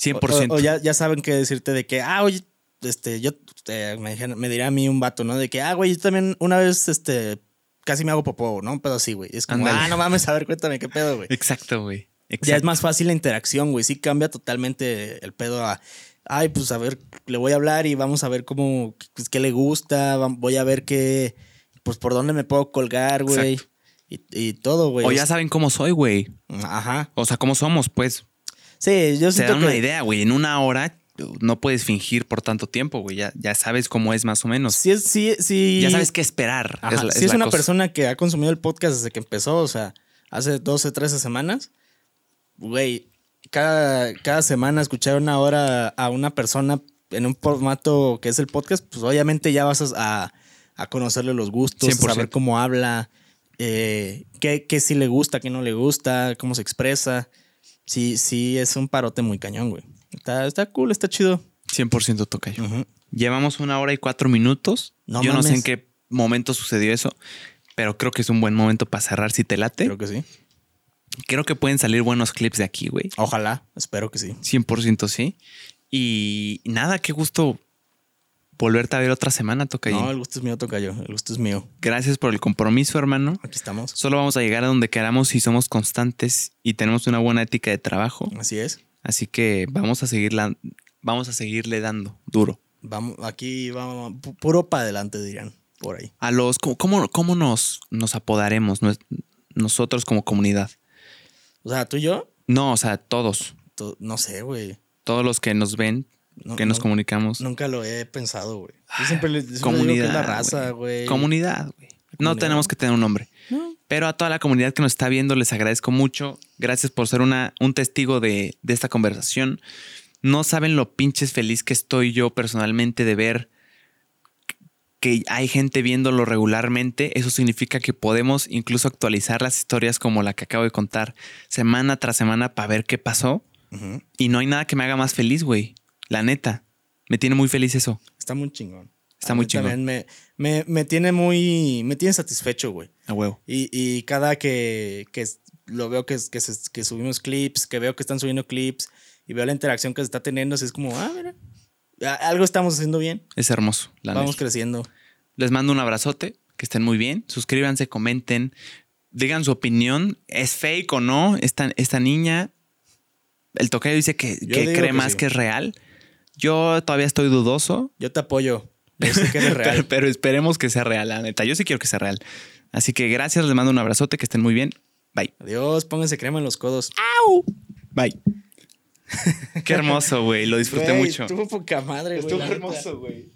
100%. O, o ya, ya saben qué decirte de que, ah, oye, este, yo, eh, me, me dirá a mí un vato, ¿no? De que, ah, güey, yo también una vez, este, casi me hago popó, ¿no? Un pedo así, güey. Es como, ah, no mames, a ver, cuéntame qué pedo, güey. Exacto, güey. Ya es más fácil la interacción, güey. Sí cambia totalmente el pedo a, ay, pues a ver, le voy a hablar y vamos a ver cómo, pues, qué le gusta, voy a ver qué, pues por dónde me puedo colgar, güey. Y, y todo, güey. O ya saben cómo soy, güey. Ajá. O sea, cómo somos, pues. Sí, yo Te siento dan que... una idea, güey. En una hora no puedes fingir por tanto tiempo, güey. Ya, ya sabes cómo es más o menos. Sí, es- sí, sí. Ya sabes qué esperar. Ajá, la- si es, la una cosa. persona que ha consumido el podcast desde que empezó, o sea, hace 12, 13 semanas, güey, cada, cada semana escuchar una hora a una persona en un formato que es el podcast, pues obviamente ya vas a, a conocerle los gustos, 100%. saber cómo habla, eh, qué, qué sí le gusta, qué no le gusta, cómo se expresa. Sí, sí, es un parote muy cañón, güey. Está, está cool, está chido. 100% toca yo. Ujú. Llevamos una hora y cuatro minutos. No Yo no sé en qué momento sucedió eso, pero creo que es un buen momento para cerrar si te late. Creo que sí. Creo que pueden salir buenos clips de aquí, güey. Ojalá, espero que sí. 100% sí. Y nada, qué gusto volverte a ver otra semana, Tocayo. No, el gusto es mío, Tocayo. El gusto es mío. Gracias por el compromiso, hermano. Aquí estamos. Solo vamos a llegar a donde queramos si somos constantes y tenemos una buena ética de trabajo. Así es. Así que vamos a seguirla, vamos a seguirle dando duro. Vamos, aquí vamos, pu- puro para adelante, dirían, por ahí. A los, ¿cómo, cómo, cómo nos, nos apodaremos nos- nosotros como comunidad? O sea, tú y yo, No, o sea, todos. to- no sé, güey. Todos los que nos ven, No- que nos no- comunicamos. Nunca lo he pensado, güey. Yo siempre le digo comunidad. que es la raza, güey. Comunidad, güey. No Comunidad. tenemos que tener un nombre. No. Pero a toda la comunidad que nos está viendo les agradezco mucho. Gracias por ser una, un testigo de, de esta conversación. No saben lo pinches feliz que estoy yo personalmente de ver que hay gente viéndolo regularmente. Eso significa que podemos incluso actualizar las historias como la que acabo de contar semana tras semana para ver qué pasó. Y no hay nada que me haga más feliz, güey. La neta. Me tiene muy feliz eso. Está muy chingón. Está A muy chingón. también Me, me, me tiene muy. Me tiene satisfecho, güey. A huevo. Y, y cada que, que lo veo que, que, se- que subimos clips, que veo que están subiendo clips y veo la interacción que se está teniendo, así es como, ah, mira, algo estamos haciendo bien. Es hermoso. La Vamos neta. creciendo. Les mando un abrazote, que estén muy bien. Suscríbanse, comenten, digan su opinión. ¿Es fake o no? Esta, esta niña. El tocayo dice que, que cree que más sí. que es real. Yo todavía estoy dudoso. Yo te apoyo. Yo sé que eres real. Pero, pero esperemos que sea real, la neta. Yo sí quiero que sea real. Así que gracias, les mando un abrazote, que estén muy bien. Bye. Adiós, pónganse crema en los codos. Bye. Qué hermoso, güey. Lo disfruté mucho. Estuvo poca madre, güey. Estuvo hermoso, güey.